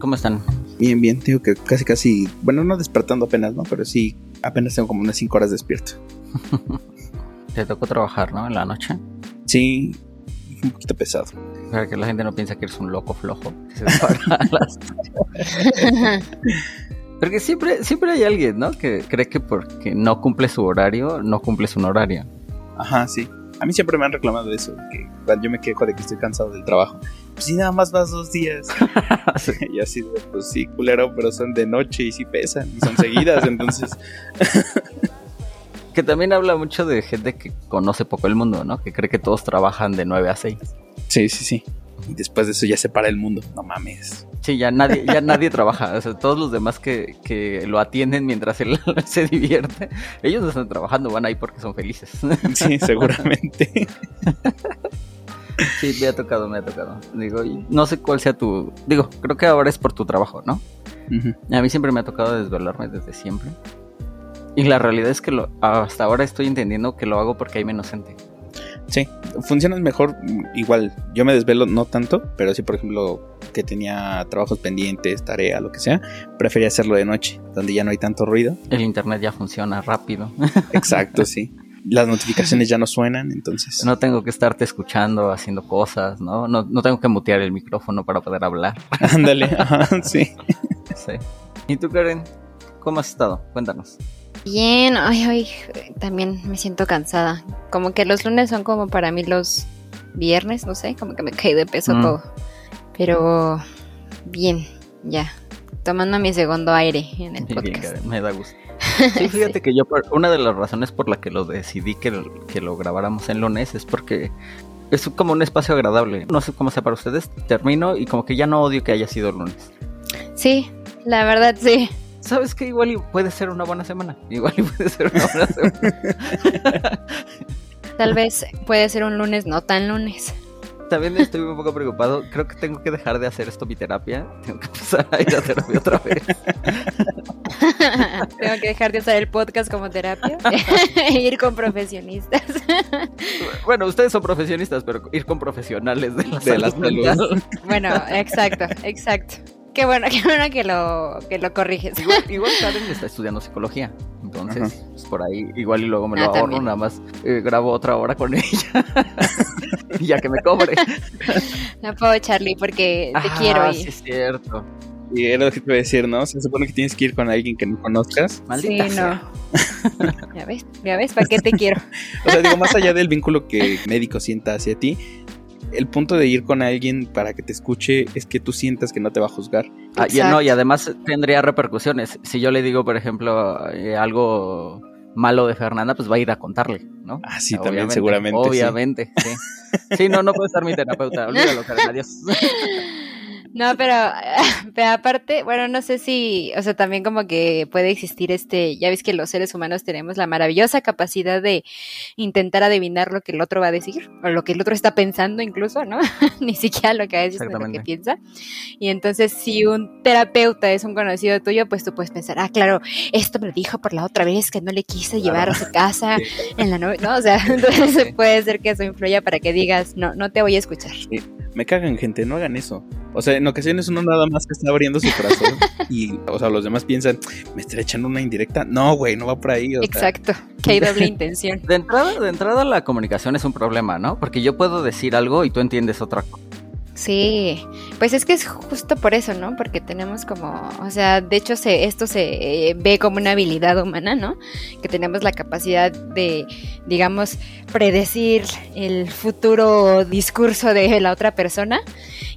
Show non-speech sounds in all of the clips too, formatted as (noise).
¿Cómo están? Bien, bien. Digo que casi, casi, bueno, no despertando apenas, ¿no? Pero sí, apenas tengo como unas 5 horas despierto. (laughs) Te tocó trabajar, ¿no? En la noche. Sí, un poquito pesado. Para que la gente no piensa que eres un loco flojo. (laughs) (laughs) Porque siempre, siempre hay alguien, ¿no? Que cree que porque no cumple su horario, no cumple su horario. Ajá, sí. A mí siempre me han reclamado eso, que yo me quejo de que estoy cansado del trabajo. Pues si nada más vas dos días. (laughs) Y así, pues sí, culero, pero son de noche y sí pesan, y son seguidas, entonces... (laughs) que también habla mucho de gente que conoce poco el mundo, ¿no? Que cree que todos trabajan de 9 a 6. Sí, sí, sí. Y después de eso ya se para el mundo. No mames. Sí, ya nadie, ya nadie trabaja. O sea, todos los demás que, que lo atienden mientras él se divierte, ellos no están trabajando, van ahí porque son felices. Sí, seguramente. (laughs) Sí, me ha tocado, me ha tocado. Digo, no sé cuál sea tu. Digo, creo que ahora es por tu trabajo, ¿no? A mí siempre me ha tocado desvelarme desde siempre. Y la realidad es que lo, hasta ahora estoy entendiendo que lo hago porque hay menos gente. Sí, funciona mejor. Igual, yo me desvelo no tanto, pero sí, por ejemplo, que tenía trabajos pendientes, tarea, lo que sea, prefería hacerlo de noche, donde ya no hay tanto ruido. El internet ya funciona rápido. Exacto, (laughs) sí. Las notificaciones (laughs) ya no suenan, entonces. No tengo que estarte escuchando, haciendo cosas, ¿no? No, no tengo que mutear el micrófono para poder hablar. (laughs) Ándale, (laughs) ajá, sí. Sí. ¿Y tú, Karen? ¿Cómo has estado? Cuéntanos. Bien, ay, ay, también me siento cansada. Como que los lunes son como para mí los viernes, no sé, como que me caí de peso Mm. todo. Pero bien, ya. Tomando mi segundo aire en el Bien, podcast. Karen, me da gusto. (laughs) Sí, fíjate que yo, una de las razones por la que lo decidí que, que lo grabáramos en lunes es porque es como un espacio agradable. No sé cómo sea para ustedes, termino y como que ya no odio que haya sido lunes. Sí, la verdad sí. ¿Sabes que Igual y puede ser una buena semana. Igual y puede ser una buena semana. (laughs) Tal vez puede ser un lunes no tan lunes. También estoy un poco preocupado. Creo que tengo que dejar de hacer esto mi terapia. Tengo que empezar a ir a terapia otra vez. (laughs) Tengo que dejar de usar el podcast como terapia e (laughs) ir con profesionistas. (laughs) Bueno, ustedes son profesionistas, pero ir con profesionales de la De la salud salud. mental. Bueno, exacto, exacto. Qué bueno, (laughs) qué bueno que lo, que lo corriges. Igual, (laughs) igual Karen está estudiando psicología. Entonces, pues, por ahí igual y luego me lo Ah, ahorro, también. nada más eh, grabo otra hora con (laughs) ella. y ya que me cobre. No puedo, Charlie, porque te Ah, quiero sí ir. es cierto. Y era lo que te iba a decir, ¿no? Se supone que tienes que ir con alguien que no conozcas. Maldita sí, sea. no. ya ves, ya ves, ¿para qué te quiero? O sea, digo, más allá del vínculo que el médico sienta hacia ti, el punto de ir con alguien para que te escuche es que tú sientas que no te va a juzgar. Ah, y, no, y además tendría repercusiones. Si yo le digo, por ejemplo, eh, algo malo de Fernanda, pues va a ir a contarle, ¿no? Ah, sí, también Obviamente, seguramente. sí. Obviamente, sí. Sí, no, no puede estar mi terapeuta. Olvídalo, Karen, adiós. (laughs) No, pero, (laughs) pero aparte, bueno, no sé si, o sea, también como que puede existir este, ya ves que los seres humanos tenemos la maravillosa capacidad de intentar adivinar lo que el otro va a decir, o lo que el otro está pensando incluso, ¿no? (laughs) Ni siquiera lo que a sino lo que piensa. Y entonces, si un terapeuta es un conocido tuyo, pues tú puedes pensar, ah, claro, esto me lo dijo por la otra vez que no le quise llevar a su casa (laughs) en la noche, ¿no? O sea, entonces Sí. puede ser que eso influya para que digas, no, no te voy a escuchar. Me cagan, gente, no hagan eso. O sea, en ocasiones uno nada más que está abriendo su corazón (laughs) y, o sea, los demás piensan, ¿me estará echando una indirecta? No, güey, no va por ahí. o Exacto, que hay doble intención. (laughs) De entrada, de entrada la comunicación es un problema, ¿no? Porque yo puedo decir algo y tú entiendes otra cosa. Sí, pues es que es justo por eso, ¿no? Porque tenemos como, o sea, de hecho se, esto se eh, ve como una habilidad humana, ¿no? Que tenemos la capacidad de, digamos, predecir el futuro discurso de la otra persona.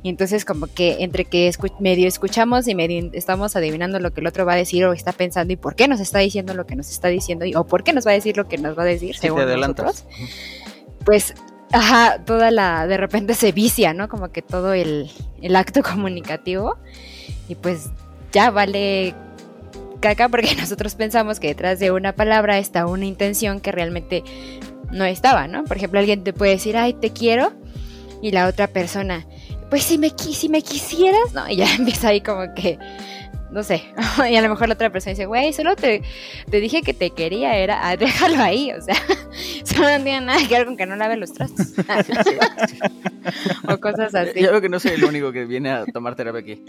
Y entonces como que entre que escu- medio escuchamos y medio estamos adivinando lo que el otro va a decir o está pensando y por qué nos está diciendo lo que nos está diciendo y, o por qué nos va a decir lo que nos va a decir, Sí, según nosotros pues, ajá, toda la, de repente se vicia, ¿no? Como que todo el, el acto (laughs) comunicativo y pues ya vale caca porque (laughs) nosotros pensamos que detrás de una palabra está una intención que realmente no estaba, ¿no? Por ejemplo, alguien te puede decir, ay, te quiero, y la otra persona, pues si me, si me quisieras, ¿no? Y ya (laughs) empieza ahí como que no sé. (laughs) y a lo mejor la otra persona dice, güey, solo te, te dije que te quería, era, ah, déjalo ahí, o sea, (laughs) solo no tiene nada que ver con que no lave los trastos. (laughs) o cosas así. Yo creo que no soy el único que viene a tomar terapia aquí.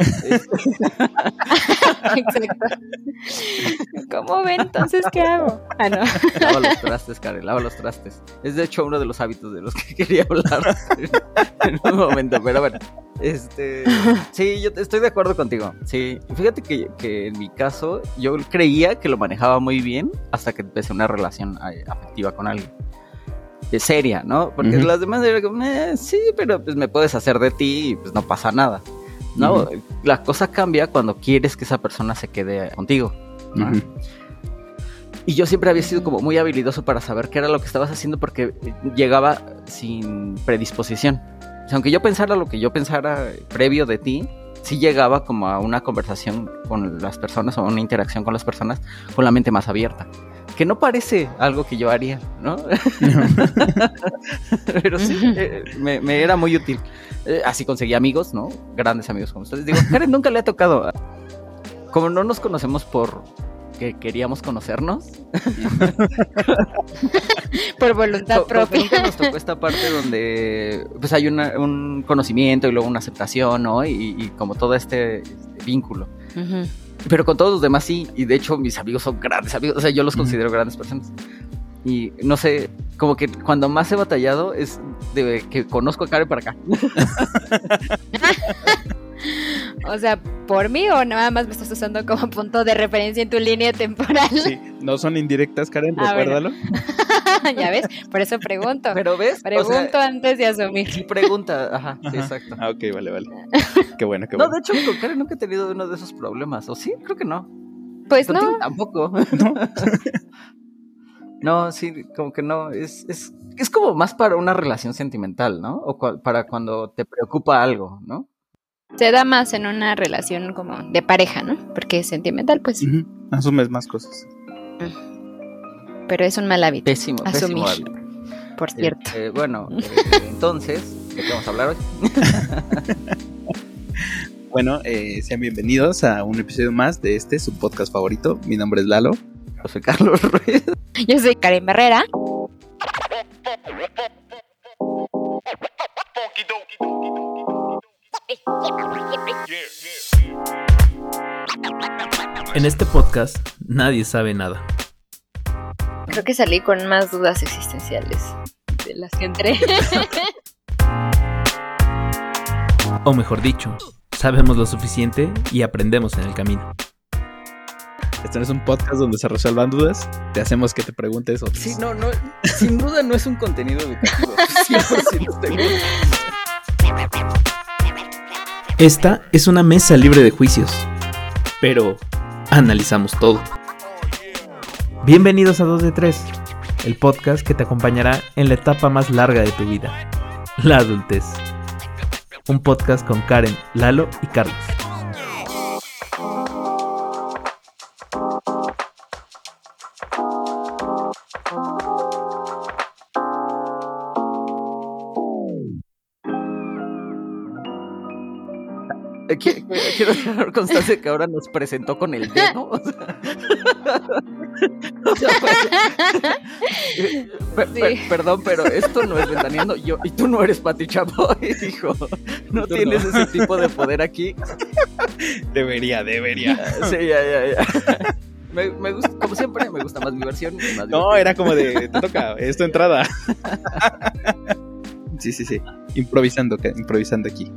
Exacto. ¿Cómo ven? Entonces, ¿qué hago? Ah, no. (laughs) Lava los trastes, Karen, lava los trastes. Es de hecho uno de los hábitos de los que (laughs) quería hablar en un momento, pero bueno. Este, sí, yo estoy de acuerdo contigo. Sí, fíjate que, que, en mi caso yo creía que lo manejaba muy bien hasta que empecé una relación eh, afectiva con alguien. Es seria, ¿no? Porque las demás eran como, eh, sí, pero pues me puedes hacer de ti y pues no pasa nada. ¿No? La cosa cambia cuando quieres que esa persona se quede contigo. Y yo siempre había sido como muy habilidoso para saber qué era lo que estabas haciendo porque llegaba sin predisposición aunque yo pensara lo que yo pensara previo de ti, sí llegaba como a una conversación con las personas o una interacción con las personas con la mente más abierta. Que no parece algo que yo haría, ¿no? (laughs) Pero sí, eh, me, era muy útil. Eh, así conseguí amigos, ¿no? Grandes amigos como ustedes. Digo, Karen nunca le ha tocado. Como no nos conocemos por que queríamos conocernos. (laughs) Por voluntad propia. Nunca nos tocó esta parte donde pues hay un conocimiento y luego una aceptación, ¿no? Y, como todo este, este vínculo. Pero con todos los demás sí, y de hecho mis amigos son grandes amigos, o sea, yo los considero grandes personas. Y no sé, como que cuando más he batallado es de que conozco a Karen para acá. (laughs) (laughs) O sea, ¿por mí o nada más me estás usando como punto de referencia en tu línea temporal? Sí, no son indirectas, Karen, ah, recuérdalo. (laughs) ya ves, por eso pregunto. Pero ves, pregunto antes de asumir. Y pregunta, ajá, sí, exacto. Ah, ok, vale, vale. (laughs) Qué bueno, qué bueno. No, de hecho, con Karen nunca he tenido uno de esos problemas, ¿o sí? Creo que no. Pues no. Tampoco. No. no, sí, como que no. Es, es, es como más para una relación sentimental, ¿no? O para cuando te preocupa algo, ¿no? Se da más en una relación como de pareja, ¿no? Porque es sentimental, pues. Asumes más cosas. Pero es un mal hábito. Pésimo, asumir. Pésimo Por cierto. Eh, bueno, eh, (laughs) entonces, ¿de qué vamos a hablar hoy? (laughs) bueno, eh, sean bienvenidos a un episodio más de este, su podcast favorito. Mi nombre es Lalo. Yo soy Carlos Ruiz. Yo soy Karen Barrera. En este podcast nadie sabe nada. Creo que salí con más dudas existenciales de las que entré. (laughs) o mejor dicho, sabemos lo suficiente y aprendemos en el camino. Este no es un podcast donde se resuelvan dudas, te hacemos que te preguntes otras. Sí, no, no, sin duda no es un contenido educativo. (laughs) Esta es una mesa libre de juicios, pero analizamos todo. Bienvenidos a 2 de 3, el podcast que te acompañará en la etapa más larga de tu vida, la adultez. Un podcast con Karen, Lalo y Carlos. Quiero dejar constancia que ahora nos presentó con el dedo. (laughs) perdón, pero esto no es ventaneando. Yo, y tú no eres Pati Chapoy, (laughs) dijo. No tienes ese tipo de poder aquí. Debería, debería. Sí, ya, ya, ya. Me, me gusta, como siempre, me gusta más mi versión. no, era como de, te toca, es tu entrada. (laughs) sí, sí, sí. Improvisando, improvisando aquí.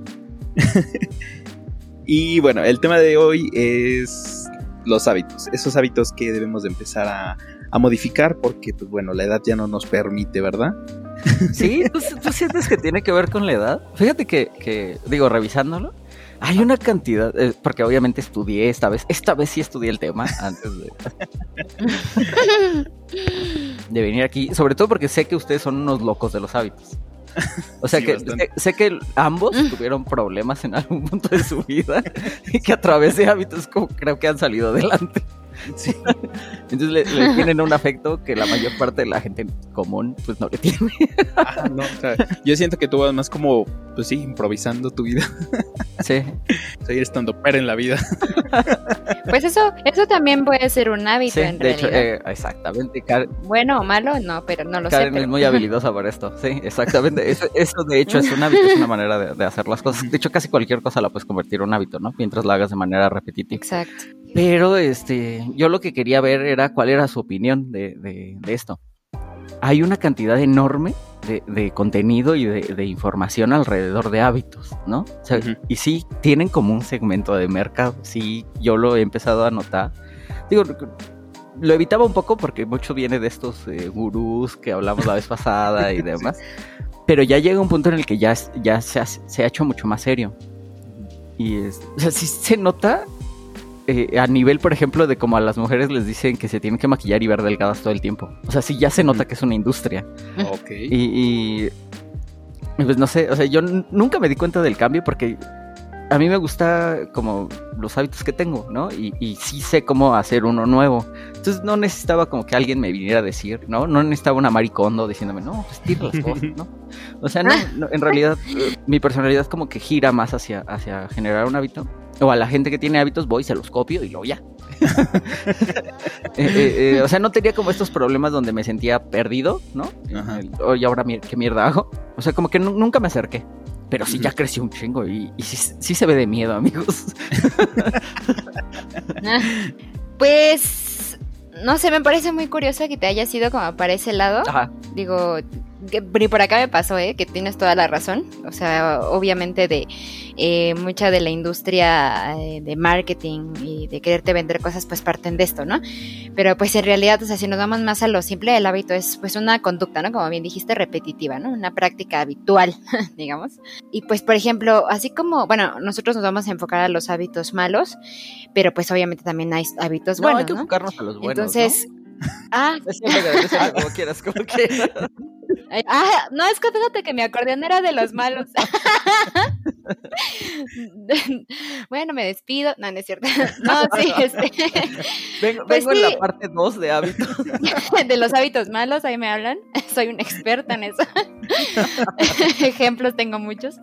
Y bueno, el tema de hoy es los hábitos, esos hábitos que debemos de empezar a, modificar porque, pues bueno, la edad ya no nos permite, ¿verdad? Sí, ¿tú, sientes que tiene que ver con la edad? Fíjate que, digo, revisándolo, hay una cantidad, eh, porque obviamente estudié esta vez, esta vez sí estudié el tema antes de venir aquí, sobre todo porque sé que ustedes son unos locos de los hábitos. (laughs) O sea que sé, que ambos tuvieron problemas en algún punto de su vida (laughs) y que a través de hábitos creo que han salido adelante. (laughs) Entonces le, tienen un afecto que la mayor parte de la gente común pues no le tiene. no, yo siento que tú vas más como, pues sí, improvisando tu vida. Sí. Seguir estando per en la vida. Pues eso, eso también puede ser un hábito en de Hecho, eh, exactamente. bueno o malo, no, pero no lo sé. Karen es muy (laughs) habilidosa para esto, sí, exactamente. Eso, de hecho es un hábito, es una manera de, hacer las cosas. De hecho, casi cualquier cosa la puedes convertir en un hábito, ¿no? Mientras la hagas de manera repetitiva. Exacto. Pero este, yo lo que quería ver era cuál era su opinión de, de esto. Hay una cantidad enorme de, contenido y de, información alrededor de hábitos, ¿no? Y sí, tienen como un segmento de mercado, sí, yo lo he empezado a notar. Digo, lo evitaba un poco porque mucho viene de estos eh, gurús que hablamos la vez (laughs) pasada y demás, pero ya llega un punto en el que ya, ya se, ha, se ha hecho mucho más serio. Y es, o sea, sí se nota eh, a nivel, por ejemplo, de como a las mujeres les dicen que se tienen que maquillar y ver delgadas todo el tiempo. O sea, sí ya se nota que es una industria. Ok. Y, pues no sé, o sea, yo nunca me di cuenta del cambio porque a mí me gusta como los hábitos que tengo, ¿no? Y, y, sí sé cómo hacer uno nuevo. Entonces no necesitaba como que alguien me viniera a decir, ¿no? No necesitaba una maricondo diciéndome, no, pues tira las cosas, ¿no? O sea, no, en realidad eh, mi personalidad como que gira más hacia, hacia generar un hábito o a la gente que tiene hábitos voy, se los copio y luego ya. (laughs) Eh, eh, eh, o sea, no tenía como estos problemas donde me sentía perdido, ¿no? Oye, ahora qué mierda hago. O sea, como que nunca me acerqué. Pero sí ya creció un chingo y, sí, se ve de miedo, amigos. (laughs) pues, no sé, me parece muy curioso que te haya sido como para ese lado. Ajá. Digo, que, por acá me pasó, ¿eh? que tienes toda la razón. O sea, obviamente de eh, mucha de la industria eh, de marketing y de quererte vender cosas, pues parten de esto, ¿no? Pero pues en realidad, o sea, si nos vamos más a lo simple, el hábito es pues una conducta, ¿no? Como bien dijiste, repetitiva, ¿no? Una práctica habitual, (laughs) digamos. Y pues, por ejemplo, así como, bueno, nosotros nos vamos a enfocar a los hábitos malos, pero pues obviamente también hay hábitos buenos. Hay que enfocarnos a los buenos. Entonces, Ah. (laughs) como quieras, como (laughs) quieras. Ah, no, es que fíjate que mi acordeón era de los malos. (laughs) bueno, me despido. No, no es cierto. (laughs) No, sí, este. (laughs) Vengo, pues en la parte 2 de hábitos. de los hábitos malos, ahí me hablan. Soy una experta en eso. Ejemplos tengo muchos.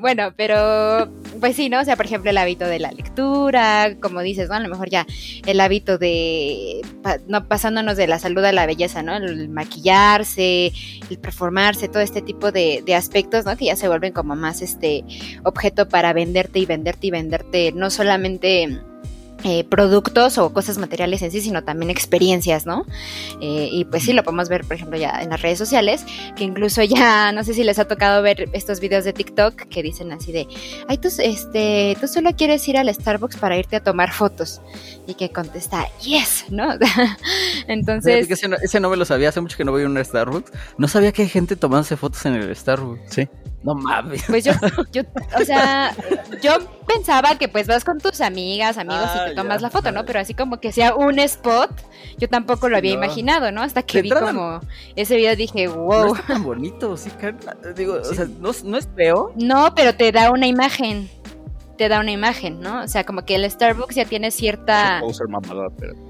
bueno, pero pues sí, ¿no? O sea, por ejemplo, el hábito de la lectura, como dices, ¿no? A lo mejor ya el hábito de no pasándonos de la salud a la belleza, ¿no? El maquillarse, el performarse, todo este tipo de, de aspectos, ¿no? Que ya se vuelven como más este objeto para venderte y venderte y venderte, no solamente eh, productos o cosas materiales en sí, sino también experiencias, ¿no? Eh, y pues sí, lo podemos ver, por ejemplo, ya en las redes sociales, que incluso ya, (laughs) no sé si les ha tocado ver estos videos de TikTok que dicen así de, ay, tú, este, tú solo quieres ir al Starbucks para irte a tomar fotos. Y que contesta, yes, ¿no? (laughs) Entonces... Ese no, me lo sabía, hace mucho que no voy a un Starbucks. No sabía que hay gente tomándose fotos en el Starbucks. Sí. No mames. Pues yo, (laughs) yo, o sea, yo pensaba que pues vas con tus amigas, amigos y te ah, tomas la foto, ¿no? Pero así como que sea un spot, yo tampoco lo había imaginado, ¿no? Hasta que vi como ese video dije, wow. No está tan bonito, sí, digo, o sea, no, no es feo. No, pero te da una imagen te da una imagen, ¿no? O sea, como que el Starbucks ya tiene cierta...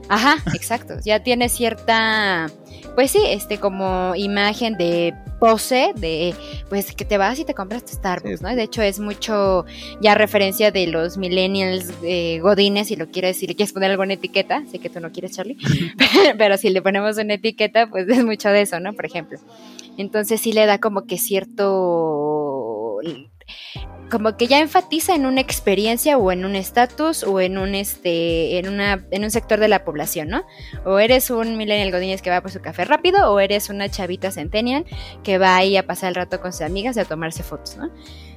Ajá, exacto. Ya tiene cierta, pues sí, este como imagen de pose, de pues que te vas y te compras tu Starbucks, ¿no? De hecho es mucho ya referencia de los millennials eh, godines, si lo quieres, si le quieres poner alguna etiqueta, sé que tú no quieres, Charlie, (laughs) pero si le ponemos una etiqueta, pues es mucho de eso, ¿no? Por ejemplo. Entonces sí le da como que cierto como que ya enfatiza en una experiencia o en un estatus o en un este en una en un sector de la población, ¿no? O eres un millennial godínez que va por su café rápido o eres una chavita centennial que va ahí a pasar el rato con sus amigas y a tomarse fotos, ¿no?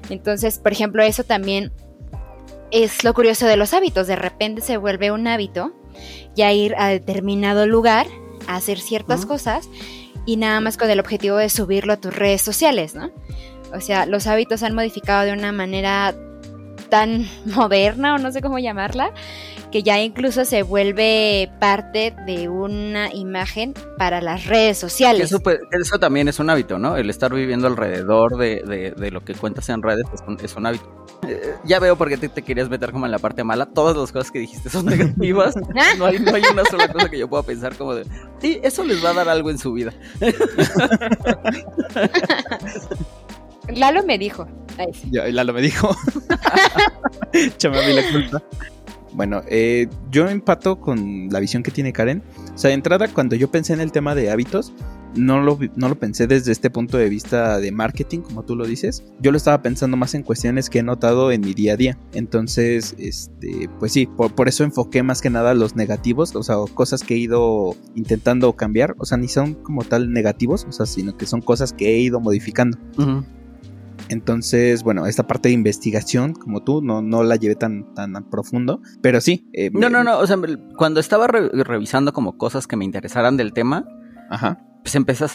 Entonces, por ejemplo, eso también es lo curioso de los hábitos, de repente se vuelve un hábito ya ir a determinado lugar a hacer ciertas cosas y nada más con el objetivo de subirlo a tus redes sociales, ¿no? O sea, los hábitos han modificado de una manera tan (laughs) moderna o no sé cómo llamarla, que ya incluso se vuelve parte de una imagen para las redes sociales. Eso, eso también es un hábito, ¿no? El estar viviendo alrededor de, de, lo que cuentas en redes es un, es un hábito. Eh, ya veo por qué te, querías meter como en la parte mala. Todas las cosas que dijiste son (laughs) negativas. no, hay, no hay una sola cosa que yo pueda pensar como de, sí, eso les va a dar algo en su vida. (laughs) Lalo me dijo. Ya, Lalo me dijo. (laughs) Échame a mí la culpa. Bueno, eh, yo empato con la visión que tiene Karen. O sea, de entrada, cuando yo pensé en el tema de hábitos, no lo, no lo pensé desde este punto de vista de marketing, como tú lo dices. Yo lo estaba pensando más en cuestiones que he notado en mi día a día. Entonces, este, pues sí, por, eso enfoqué más que nada los negativos, o sea, cosas que he ido intentando cambiar. O sea, ni son como tal negativos, o sea, sino que son cosas que he ido modificando. Entonces, bueno, esta parte de investigación, como tú, no, no la llevé tan, tan profundo, pero sí. Eh, no, no, no, o sea, cuando estaba revisando como cosas que me interesaran del tema, pues empecé,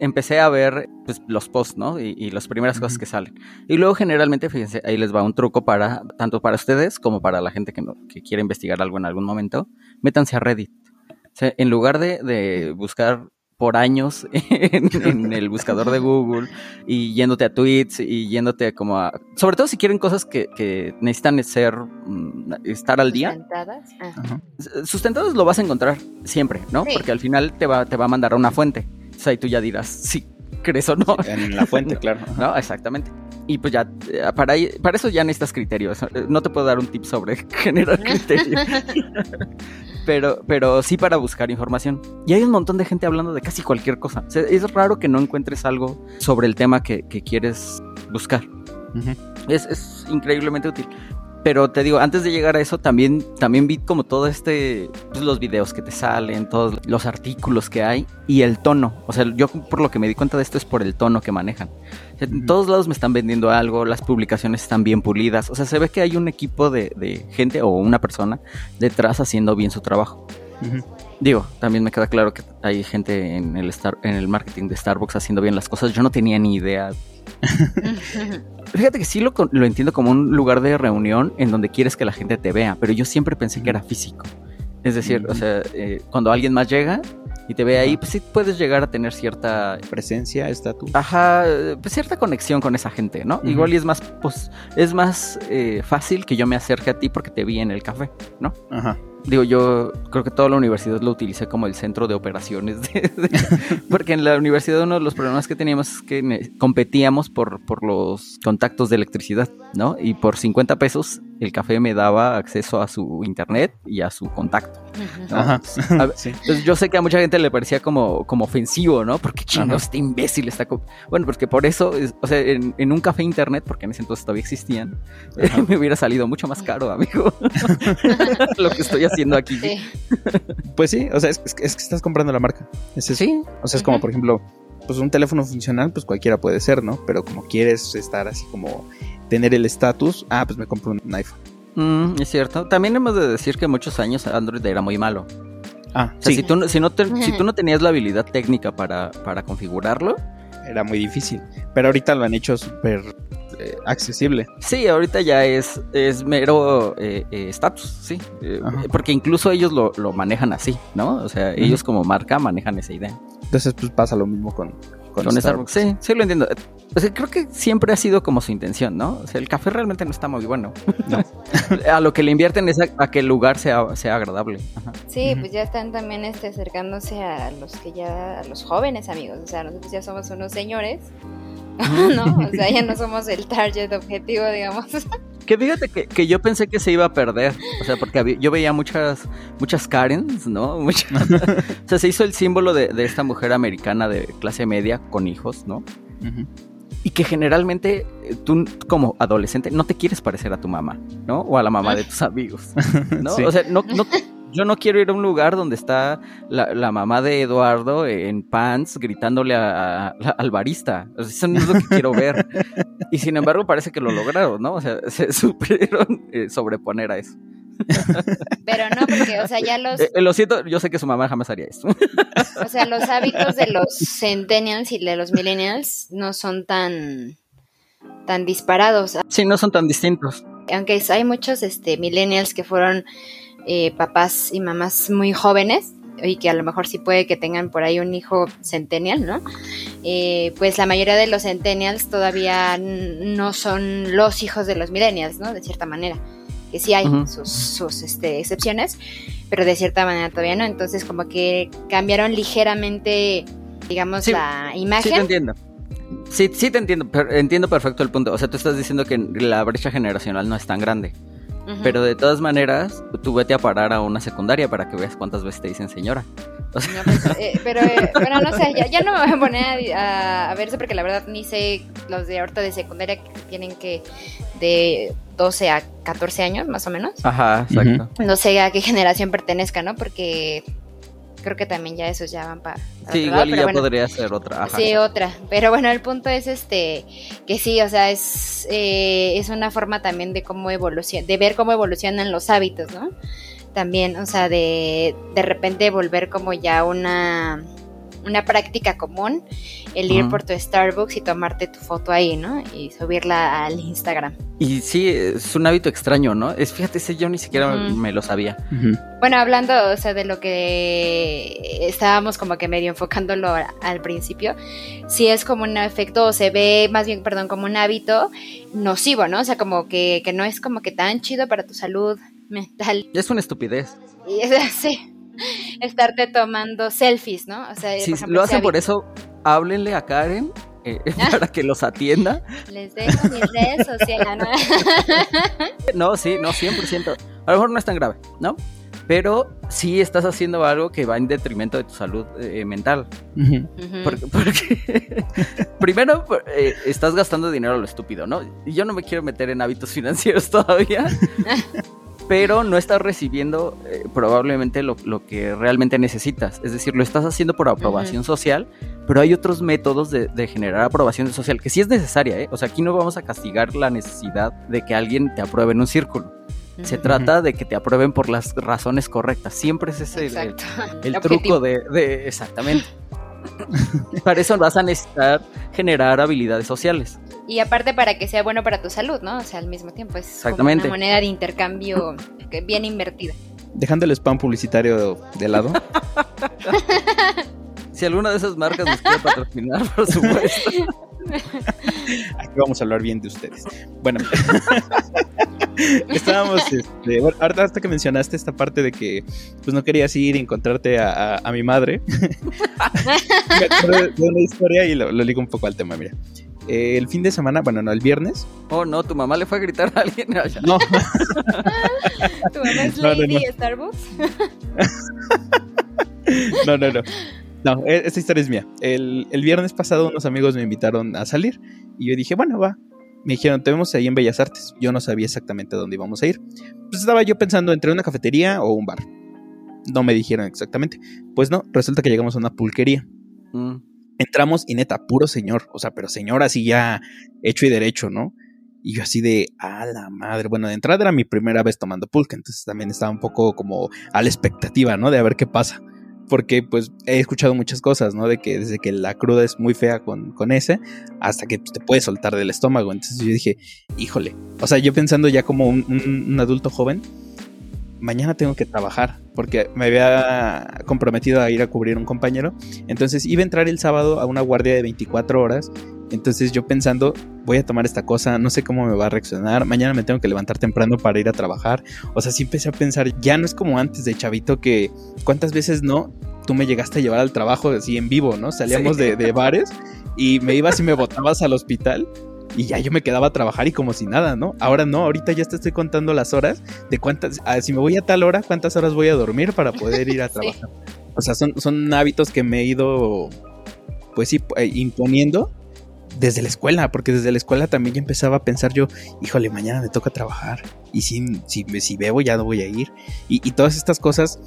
empecé, a ver pues, los posts, ¿no? Y, las primeras cosas que salen. Y luego generalmente, fíjense, ahí les va un truco para, tanto para ustedes como para la gente que, que quiere investigar algo en algún momento, métanse a Reddit. O sea, en lugar de, de buscar por años (laughs) en, (laughs) el buscador de Google y yéndote a tweets y yéndote como a... Sobre todo si quieren cosas que, necesitan ser... Mm, estar al día. Sustentadas. Ah. Sustentadas lo vas a encontrar siempre, ¿no? Porque al final te va, te va a mandar a una fuente. O sea, y tú ya dirás si crees o no. En la fuente, (laughs) claro. No, exactamente. Y pues ya, eh, para, para eso ya necesitas criterios. No te puedo dar un tip sobre (laughs) generar criterios (laughs) pero, pero sí para buscar información. Y hay un montón de gente hablando de casi cualquier cosa. es raro que no encuentres algo sobre el tema que, quieres buscar. es, es, increíblemente útil. Pero te digo, antes de llegar a eso, también, también vi como todo este, pues, los videos que te salen, todos los artículos que hay y el tono. O sea, yo por lo que me di cuenta de esto es por el tono que manejan. en todos lados me están vendiendo algo, las publicaciones están bien pulidas. O sea, se ve que hay un equipo de, gente o una persona detrás haciendo bien su trabajo. Digo, también me queda claro que hay gente en el, en el marketing de Starbucks haciendo bien las cosas. Yo no tenía ni idea (laughs) Fíjate que sí lo, lo, entiendo como un lugar de reunión en donde quieres que la gente te vea, pero yo siempre pensé que era físico. Es decir, o sea, eh, cuando alguien más llega y te ve ahí, pues sí puedes llegar a tener cierta presencia, estatus. Ajá, pues cierta conexión con esa gente, ¿no? Igual y es más, pues, es más eh, fácil que yo me acerque a ti porque te vi en el café, ¿no? Ajá digo, yo creo que toda la universidad lo utilicé como el centro de operaciones, porque en la universidad uno de los problemas que teníamos es que competíamos por, por los contactos de electricidad, ¿no? Y por 50 pesos el café me daba acceso a su internet y a su contacto. Ajá. Entonces yo sé que a mucha gente le parecía como, como ofensivo, ¿no? Porque chingados, este imbécil está... Bueno, porque por eso, o sea, en, un café internet, porque en ese entonces todavía existían, me hubiera salido mucho más caro, amigo, (laughs) lo que estoy haciendo aquí. Pues sí, o sea, es, que estás comprando la marca. Es eso. Sí. O sea, es como, por ejemplo, pues un teléfono funcional, pues cualquiera puede ser, ¿no? Pero como quieres estar así como tener el estatus, ah, pues me compro un iPhone. Mm, es cierto. También hemos de decir que muchos años Android era muy malo. Ah, sí. Si tú, si, no (laughs) si tú no tenías la habilidad técnica para, para configurarlo, era muy difícil. Pero ahorita lo han hecho súper eh, accesible. Sí, ahorita ya es, es mero eh, eh, estatus, sí. porque incluso ellos lo, manejan así, ¿no? O sea, ellos como marca manejan esa idea. Entonces, pues pasa lo mismo con, con, Starbucks. Sí, sí lo entiendo. O sea, creo que siempre ha sido como su intención, ¿no? O sea, el café realmente no está muy bueno. (laughs) a lo que le invierten es a, que el lugar sea, sea agradable. Sí, pues ya están también este, acercándose a los que ya, a los jóvenes amigos. O sea, nosotros ya somos unos señores. (laughs) ¿no? O sea, ya no somos el target objetivo, digamos. (laughs) Que fíjate que, yo pensé que se iba a perder, o sea, porque yo veía muchas, muchas Karens, ¿no? (laughs) o sea, se hizo el símbolo de, esta mujer americana de clase media con hijos, ¿no? Y que generalmente eh, tú como adolescente no te quieres parecer a tu mamá, ¿no? O a la mamá de tus amigos, (laughs) ¿no? O sea, no, no, (laughs) yo no quiero ir a un lugar donde está la, mamá de Eduardo en pants gritándole al barista. eso no es lo que quiero ver. (laughs) Y sin embargo parece que lo lograron, ¿no? O sea, se (laughs) supieron eh, sobreponer a eso. Pero no, porque, o sea, ya (laughs) los... Eh, lo siento, yo sé que su mamá jamás haría eso. O sea, los hábitos de los centennials y de los millennials no son tan, tan disparados. Sí, no son tan distintos. Aunque hay muchos este, millennials que fueron eh, papás y mamás muy jóvenes, y que a lo mejor sí puede que tengan por ahí un hijo centennial, ¿no? Eh, pues la mayoría de los centennials todavía no son los hijos de los millennials, ¿no? De cierta manera. Que sí hay sus, este, excepciones, pero de cierta manera todavía no. Entonces como que cambiaron ligeramente, digamos, la imagen. Sí, te entiendo. Sí, sí te entiendo, entiendo perfecto el punto. O sea, tú estás diciendo que la brecha generacional no es tan grande. Pero de todas maneras, tú vete a parar a una secundaria para que veas cuántas veces te dicen señora. Pues, eh, (laughs) pero, eh, bueno, no sé, ya, no me voy a poner a, ver eso porque la verdad ni sé los de ahorita de secundaria que tienen que de 12 a 14 años más o menos. Ajá, exacto. No sé a qué generación pertenezca, ¿no? Porque creo que también ya esos ya van para. Sí, igual ya podría ser otra. sí, otra. Pero bueno, el punto es este que sí, o sea, es, eh, es una forma también de cómo evoluciona, de ver cómo evolucionan los hábitos, ¿no? También, o sea, de de repente volver como ya una una práctica común el ir por tu Starbucks y tomarte tu foto ahí, ¿no? Y subirla al Instagram. Y sí, es un hábito extraño, ¿no? Es, fíjate, ese yo ni siquiera me lo sabía. Bueno, hablando, o sea, de lo que estábamos como que medio enfocándolo al principio, sí es como un efecto, o se ve más bien, perdón, como un hábito nocivo, ¿no? O sea, como que, que no es como que tan chido para tu salud mental. Es una estupidez. Y es así (laughs) estarte tomando selfies, ¿no? O sea, si lo hacen por eso, háblenle a Karen eh, (laughs) para que los atienda. Les dejo mis redes sociales. no, (laughs) sí, no, 100%. A lo mejor no es tan grave, ¿no? Pero sí estás haciendo algo que va en detrimento de tu salud eh, mental. Porque, primero eh, estás gastando dinero a lo estúpido, ¿no? Y yo no me quiero meter en hábitos financieros todavía pero no estás recibiendo eh, probablemente lo, que realmente necesitas. Es decir, lo estás haciendo por aprobación social, pero hay otros métodos de, generar aprobación social que sí es necesaria. ¿eh? O sea, aquí no vamos a castigar la necesidad de que alguien te apruebe en un círculo. Se trata de que te aprueben por las razones correctas. Siempre es ese el, truco de, de, Exactamente. para eso vas a necesitar generar habilidades sociales. Y aparte para que sea bueno para tu salud, ¿no? O sea, al mismo tiempo es Como una moneda de intercambio bien invertida. Dejando el spam publicitario de lado. si alguna de esas marcas nos quiere patrocinar, por supuesto. Aquí vamos a hablar bien de ustedes. Bueno, (laughs) estábamos, este, ahorita hasta que mencionaste esta parte de que pues no querías ir y encontrarte a, mi madre. (laughs) de una historia y lo, lo ligo un poco al tema, mira. Eh, el fin de semana, bueno, no, el viernes. Oh, no, tu mamá le fue a gritar a alguien allá. No. (laughs) ¿Tu mamá es Lady Starbucks? (laughs) no, no, no. No, e, esta historia es mía. El, viernes pasado unos amigos me invitaron a salir y yo dije, bueno, va. Me dijeron, te vemos ahí en Bellas Artes. Yo no sabía exactamente a dónde íbamos a ir. Pues estaba yo pensando entre una cafetería o un bar. No me dijeron exactamente. Pues no, resulta que llegamos a una pulquería. Mm. Entramos y neta, puro señor, o sea, pero señor así ya hecho y derecho, ¿no? Y yo así de, a la madre, bueno, de entrada era mi primera vez tomando pulque, entonces también estaba un poco como a la expectativa, ¿no? De a ver qué pasa. Porque pues he escuchado muchas cosas, ¿no? De que desde que la cruda es muy fea con, con ese, hasta que pues, te puede soltar del estómago. Entonces yo dije, híjole, o sea, yo pensando ya como un adulto joven, mañana tengo que trabajar porque me había comprometido a ir a cubrir un compañero. Entonces iba a entrar el sábado a una guardia de 24 horas. Entonces yo pensando, voy a tomar esta cosa, no sé cómo me va a reaccionar, mañana me tengo que levantar temprano para ir a trabajar. O sea, sí empecé a pensar, ya no es como antes de chavito que cuántas veces no, tú me llegaste a llevar al trabajo así en vivo, ¿no? Salíamos de, de bares y me ibas y me botabas al hospital y ya yo me quedaba a trabajar y como si nada, ¿no? Ahora no, ahorita ya te estoy contando las horas de cuántas, ah, si me voy a tal hora, cuántas horas voy a dormir para poder ir a (laughs) trabajar. O sea, son, son hábitos que me he ido, pues sí, eh, imponiendo desde la escuela, porque desde la escuela también ya empezaba a pensar yo, híjole, mañana me toca trabajar y si, si, si bebo ya no voy a ir. Y, y todas estas cosas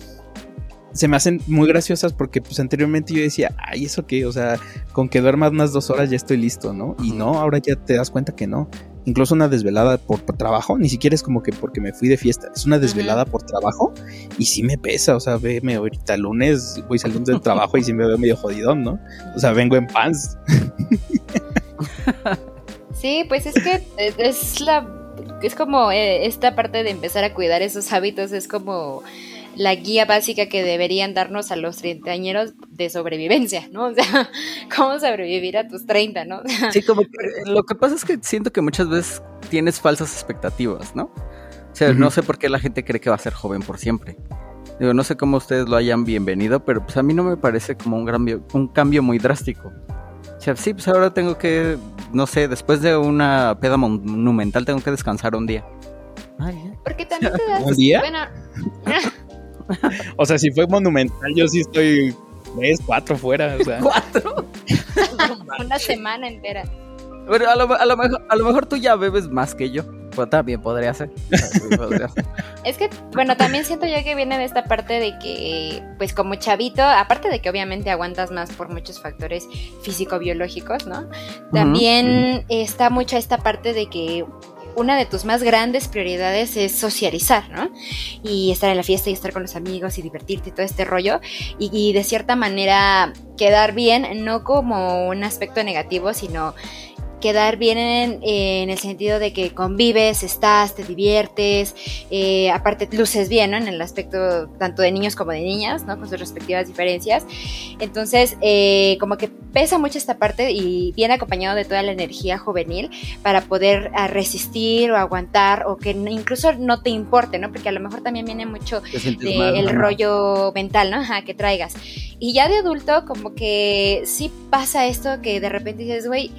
se me hacen muy graciosas porque pues anteriormente yo decía, ay, ¿eso qué? O sea, con que duermas unas dos horas ya estoy listo, ¿no? Y no, ahora ya te das cuenta que no. Incluso una desvelada por, trabajo, ni siquiera es como que porque me fui de fiesta, es una desvelada por trabajo y sí me pesa, o sea, veme ahorita lunes, voy saliendo del trabajo y sí me veo medio jodidón, ¿no? O sea, vengo en pants. (laughs) Sí, pues es que es la es como eh, esta parte de empezar a cuidar esos hábitos, es como la guía básica que deberían darnos a los treintañeros de sobrevivencia, ¿no? (laughs) O sea, cómo sobrevivir a tus 30, ¿no? (laughs) sí, como que, lo que pasa es que siento que muchas veces tienes falsas expectativas, ¿no? O sea, no sé por qué la gente cree que va a ser joven por siempre. Digo, no sé cómo ustedes lo hayan bienvenido, pero pues a mí no me parece como un, gran, un cambio muy drástico. O sea, sí, pues ahora tengo que, no sé, después de una peda monumental tengo que descansar un día. Porque también te (laughs) das... ¿Un día? (laughs) o sea, si fue monumental, yo sí estoy tres, cuatro fuera. O sea. ¿Cuatro? (laughs) una semana entera. Bueno, a lo, a, lo mejor, a lo mejor tú ya bebes más que yo. Pues también podría ser. (laughs) es que, bueno, también siento yo que viene de esta parte de que, pues como chavito, aparte de que obviamente aguantas más por muchos factores físico-biológicos, ¿no? También está mucha esta parte de que una de tus más grandes prioridades es socializar, ¿no? Y estar en la fiesta y estar con los amigos y divertirte y todo este rollo. Y, y de cierta manera quedar bien, no como un aspecto negativo, sino quedar bien en, el sentido de que convives, estás, te diviertes, eh, aparte luces bien, ¿no? En el aspecto tanto de niños como de niñas, ¿no? Con sus respectivas diferencias. Entonces, eh, como que pesa mucho esta parte y viene acompañado de toda la energía juvenil para poder ah, resistir o aguantar o que incluso no te importe, ¿no? Porque a lo mejor también viene mucho del rollo mental, ¿no? Ajá, que traigas. Y ya de adulto, como que sí pasa esto que de repente dices, güey,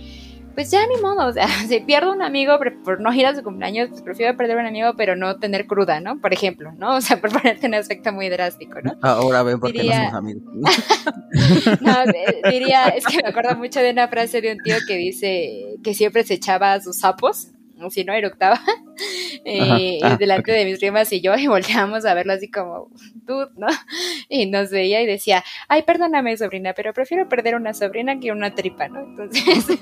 pues ya ni modo, o sea, (laughs) si pierdo un amigo por no ir a su cumpleaños, pues prefiero perder un amigo, pero no tener cruda, ¿no? Por ejemplo, ¿no? O sea, (laughs) por ponerte un aspecto muy drástico, ¿no? Ahora ven por qué no somos amigos. (laughs) no, diría, es que me acuerdo mucho de una frase de un tío que dice que siempre se echaba sus sapos si no eructaba, (laughs) eh, delante de mis primas y yo, (laughs) y volteamos a verlo así como, tú, ¿no? (laughs) Y nos veía y decía, ay, perdóname, sobrina, pero prefiero perder una sobrina que una tripa, ¿no? Entonces,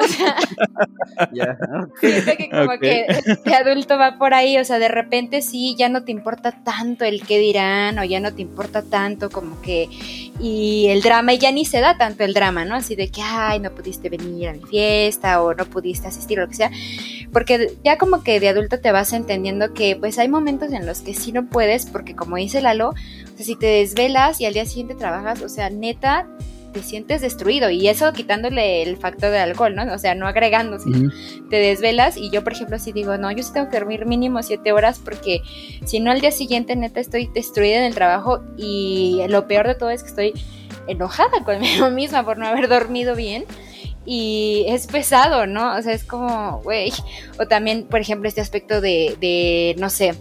o sea, que como que este adulto va por ahí, o sea, de repente sí, ya no te importa tanto el qué dirán, o ya no te importa tanto como que, y el drama, y ya ni se da tanto el drama, ¿no? Así de que, ay, no pudiste venir a mi fiesta, o no pudiste asistir, o lo que sea porque ya como que de adulto te vas entendiendo que pues hay momentos en los que sí no puedes, porque como dice Lalo, o sea, si te desvelas y al día siguiente trabajas, o sea, neta, te sientes destruido. Y eso quitándole el factor de alcohol, ¿no? O sea, no agregando, te desvelas y yo, por ejemplo, sí digo, no, yo sí tengo que dormir mínimo siete horas porque si no al día siguiente, neta, estoy destruida en el trabajo y lo peor de todo es que estoy enojada conmigo (laughs) misma por no haber dormido bien y es pesado, ¿no? O sea, es como, güey, o también, por ejemplo, este aspecto de, de, no sé,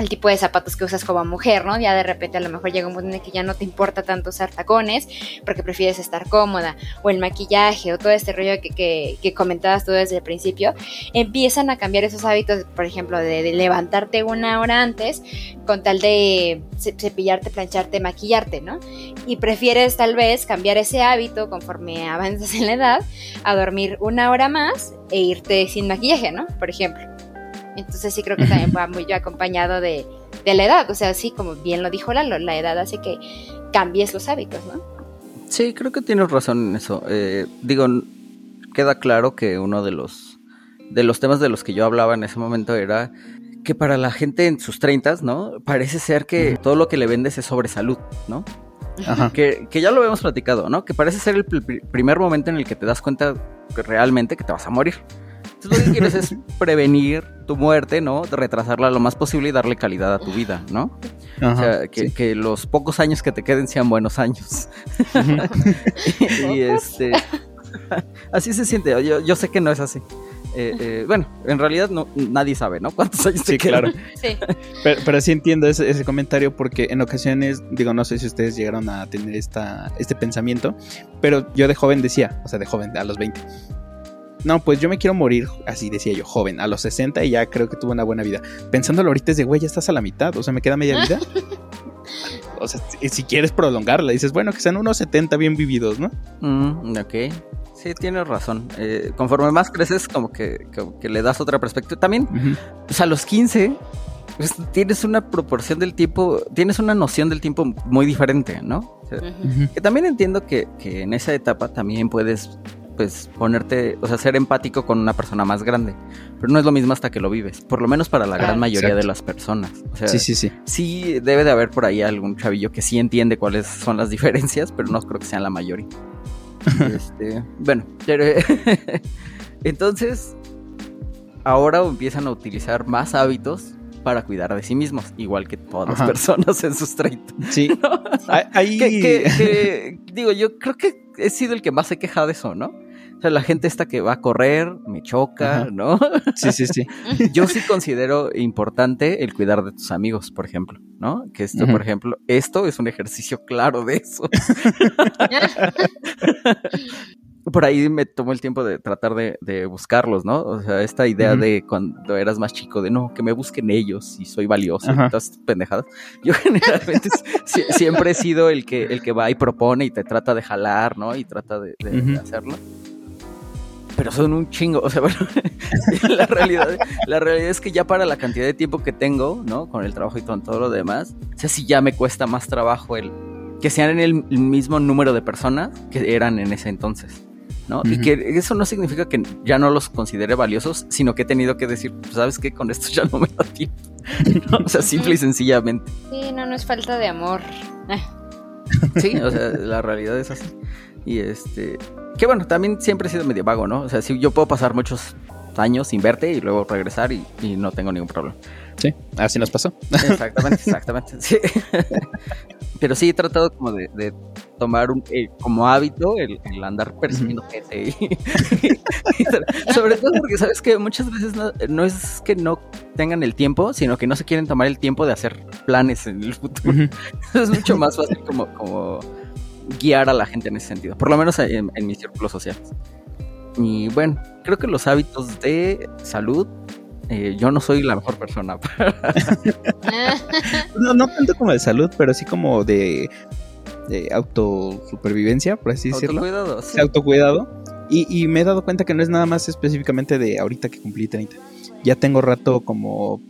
el tipo de zapatos que usas como mujer, ¿no? Ya de repente a lo mejor llega un momento en que ya no te importa tanto usar tacones porque prefieres estar cómoda, o el maquillaje, o todo este rollo que, que, comentabas tú desde el principio, empiezan a cambiar esos hábitos, por ejemplo, de, levantarte una hora antes con tal de cepillarte, plancharte, maquillarte, ¿no? Y prefieres tal vez cambiar ese hábito conforme (laughs) avanzas en la edad a dormir una hora más e irte sin maquillaje, ¿no? Por ejemplo. Entonces sí creo que también va muy acompañado de, la edad. O sea, sí, como bien lo dijo Lalo, la edad hace que cambies los hábitos, ¿no? Sí, creo que tienes razón en eso. Eh, digo, queda claro que uno de los, de los temas de los que yo hablaba en ese momento era que para la gente en sus treintas, ¿no? Parece ser que todo lo que le vendes es sobre salud, ¿no? Ajá. Que, que, ya lo habíamos platicado, ¿no? Que parece ser el primer momento en el que te das cuenta realmente que te vas a morir. Entonces lo que quieres es prevenir tu muerte, ¿no? Retrasarla lo más posible y darle calidad a tu vida, ¿no? o sea, que, los pocos años que te queden sean buenos años. (laughs) y, este... así se siente. Yo, sé que no es así. Eh, eh, bueno, en realidad no, nadie sabe, ¿no? ¿Cuántos años te quedan? Claro. Sí. Pero, sí entiendo ese, ese, comentario porque en ocasiones, digo, no sé si ustedes llegaron a tener esta, este pensamiento, pero yo de joven decía, o sea, de joven, a los 20, no, pues yo me quiero morir, así decía yo, joven, a los 60 y ya creo que tuve una buena vida. Pensándolo ahorita es de, güey, ya estás a la mitad, o sea, me queda media vida. (laughs) o sea, si quieres prolongarla, dices, bueno, que sean unos 70 bien vividos, ¿no? Mm, ok. Sí, tienes razón. Eh, conforme más creces, como que, le das otra perspectiva. También, pues a los 15, pues, tienes una proporción del tiempo, tienes una noción del tiempo muy diferente, ¿no? Que también entiendo que, que en esa etapa también puedes pues ponerte, o sea, ser empático con una persona más grande. Pero no es lo mismo hasta que lo vives, por lo menos para la gran mayoría de las personas. O sea, sí, sí, sí. Sí debe de haber por ahí algún chavillo que sí entiende cuáles son las (laughs) diferencias, pero no creo que sean la mayoría. (laughs) este, bueno, (laughs) entonces ahora empiezan a utilizar más hábitos para cuidar de sí mismos, igual que todas las personas en sus 30. Sí. Ahí... digo, yo creo que he sido el que más se queja de eso, ¿no? O sea, la gente esta que va a correr me choca, ¿no? Sí, sí, sí. (laughs) Yo sí considero importante el cuidar de tus amigos, por ejemplo, ¿no? Que esto, por ejemplo, esto es un ejercicio claro de eso. (laughs) por ahí me tomó el tiempo de tratar de, buscarlos, ¿no? O sea, esta idea de cuando eras más chico, de no, que me busquen ellos y soy valioso, todas pendejadas. Yo generalmente (laughs) siempre he sido el que, el que va y propone y te trata de jalar, ¿no? Y trata de, hacerlo. Pero son un chingo, o sea, (laughs) bueno, la realidad, la realidad es que ya para la cantidad de tiempo que tengo, ¿no? Con el trabajo y con todo lo demás, o sea, sí ya me cuesta más trabajo el que sean en el mismo número de personas que eran en ese entonces. Y que eso no significa que ya no los considere valiosos, sino que he tenido que decir, pues, ¿sabes qué? Con esto ya no me da tiempo. O sea, simple y sencillamente. Sí, no, no es falta de amor. sí, o sea, la realidad es así. Y este, que bueno, también siempre he sido medio vago, ¿no? O sea, si yo puedo pasar muchos años sin verte y luego regresar y, y no tengo ningún problema. Sí, así nos pasó. Exactamente, (laughs) exactamente. Sí. Pero sí he tratado como de, tomar un, eh, como hábito el, andar persiguiendo gente. (laughs) sobre todo porque sabes que muchas veces no, es que no tengan el tiempo, sino que no se quieren tomar el tiempo de hacer planes en el futuro. (laughs) es mucho más fácil como, como guiar a la gente en ese sentido, por lo menos en, en mis círculos sociales. Y bueno, creo que los hábitos de salud eh, yo no soy la mejor persona (laughs) para... no, no tanto como de salud, pero sí como de, autosupervivencia, por así decirlo. Autocuidado, sí. Autocuidado. Y, y me he dado cuenta que no es nada más específicamente de ahorita que cumplí 30. Ya tengo rato como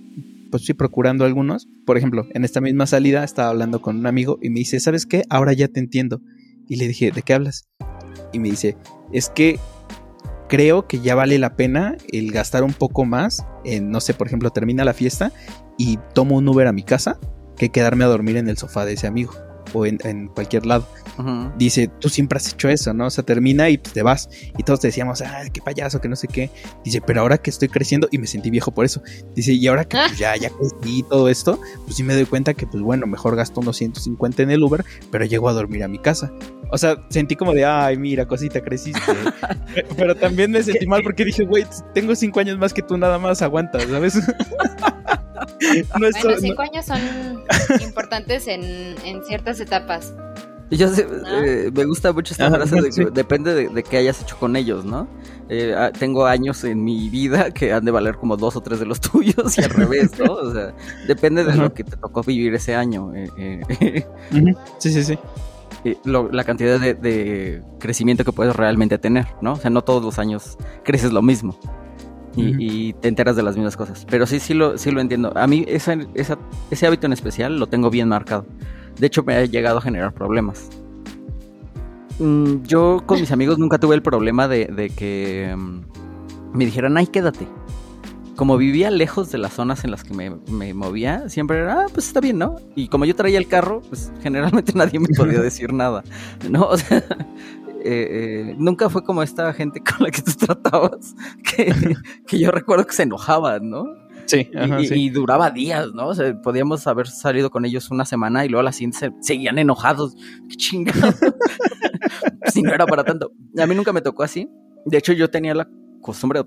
pues sí, procurando algunos. Por ejemplo, en esta misma salida estaba hablando con un amigo y me dice, ¿sabes qué? Ahora ya te entiendo. Y le dije, ¿de qué hablas? Y me dice, es que creo que ya vale la pena el gastar un poco más en, no sé, por ejemplo, termina la fiesta y tomo un Uber a mi casa que quedarme a dormir en el sofá de ese amigo o en, cualquier lado. Dice, tú siempre has hecho eso, ¿no? O sea, termina y pues, te vas. Y todos te decíamos, ay, qué payaso, que no sé qué. Dice, pero ahora que estoy creciendo, y me sentí viejo por eso. Dice, y ahora que pues, ya, ya crecí todo esto, pues sí me doy cuenta que, pues bueno, mejor gasto unos 150 en el Uber, pero llego a dormir a mi casa. O sea, sentí como de, ay, mira, cosita, creciste. (laughs) pero también me sentí mal porque dije, güey, tengo cinco años más que tú, nada más aguantas, ¿sabes? (laughs) (laughs) bueno, cinco años son importantes en, en ciertas etapas. Yo eh, me gusta mucho esta frase de (laughs) que depende de, qué hayas hecho con ellos, ¿no? Eh, ah, tengo años en mi vida que han de valer como dos o tres de los (laughs) tuyos y al revés, ¿no? O sea, depende de lo que te tocó vivir ese año. Eh, sí, sí, sí. la cantidad de, de, crecimiento que puedes realmente tener, ¿no? O sea, no todos los años creces lo mismo y, te enteras de las mismas cosas. Pero sí, sí lo, sí lo entiendo. A mí esa, ese hábito en especial lo tengo bien marcado. De hecho, me ha llegado a generar problemas. Mm, yo con mis amigos nunca tuve el problema de, que mm, me dijeran, ay, quédate. Como vivía lejos de las zonas en las que me, me, movía, siempre era, ah, pues está bien, ¿no? Y como yo traía el carro, pues generalmente (laughs) nadie me podía (laughs) decir nada, ¿no? O sea, eh, eh, nunca fue como esta gente (laughs) con la que tú tratabas, que, yo recuerdo que se enojaban, ¿no? Sí, y, duraba días, ¿no? O sea, podíamos haber salido con ellos una semana y luego a la siguiente se, seguían enojados. ¡Qué chingado! (laughs) si no era para tanto. A mí nunca me tocó así. De hecho, yo tenía la costumbre,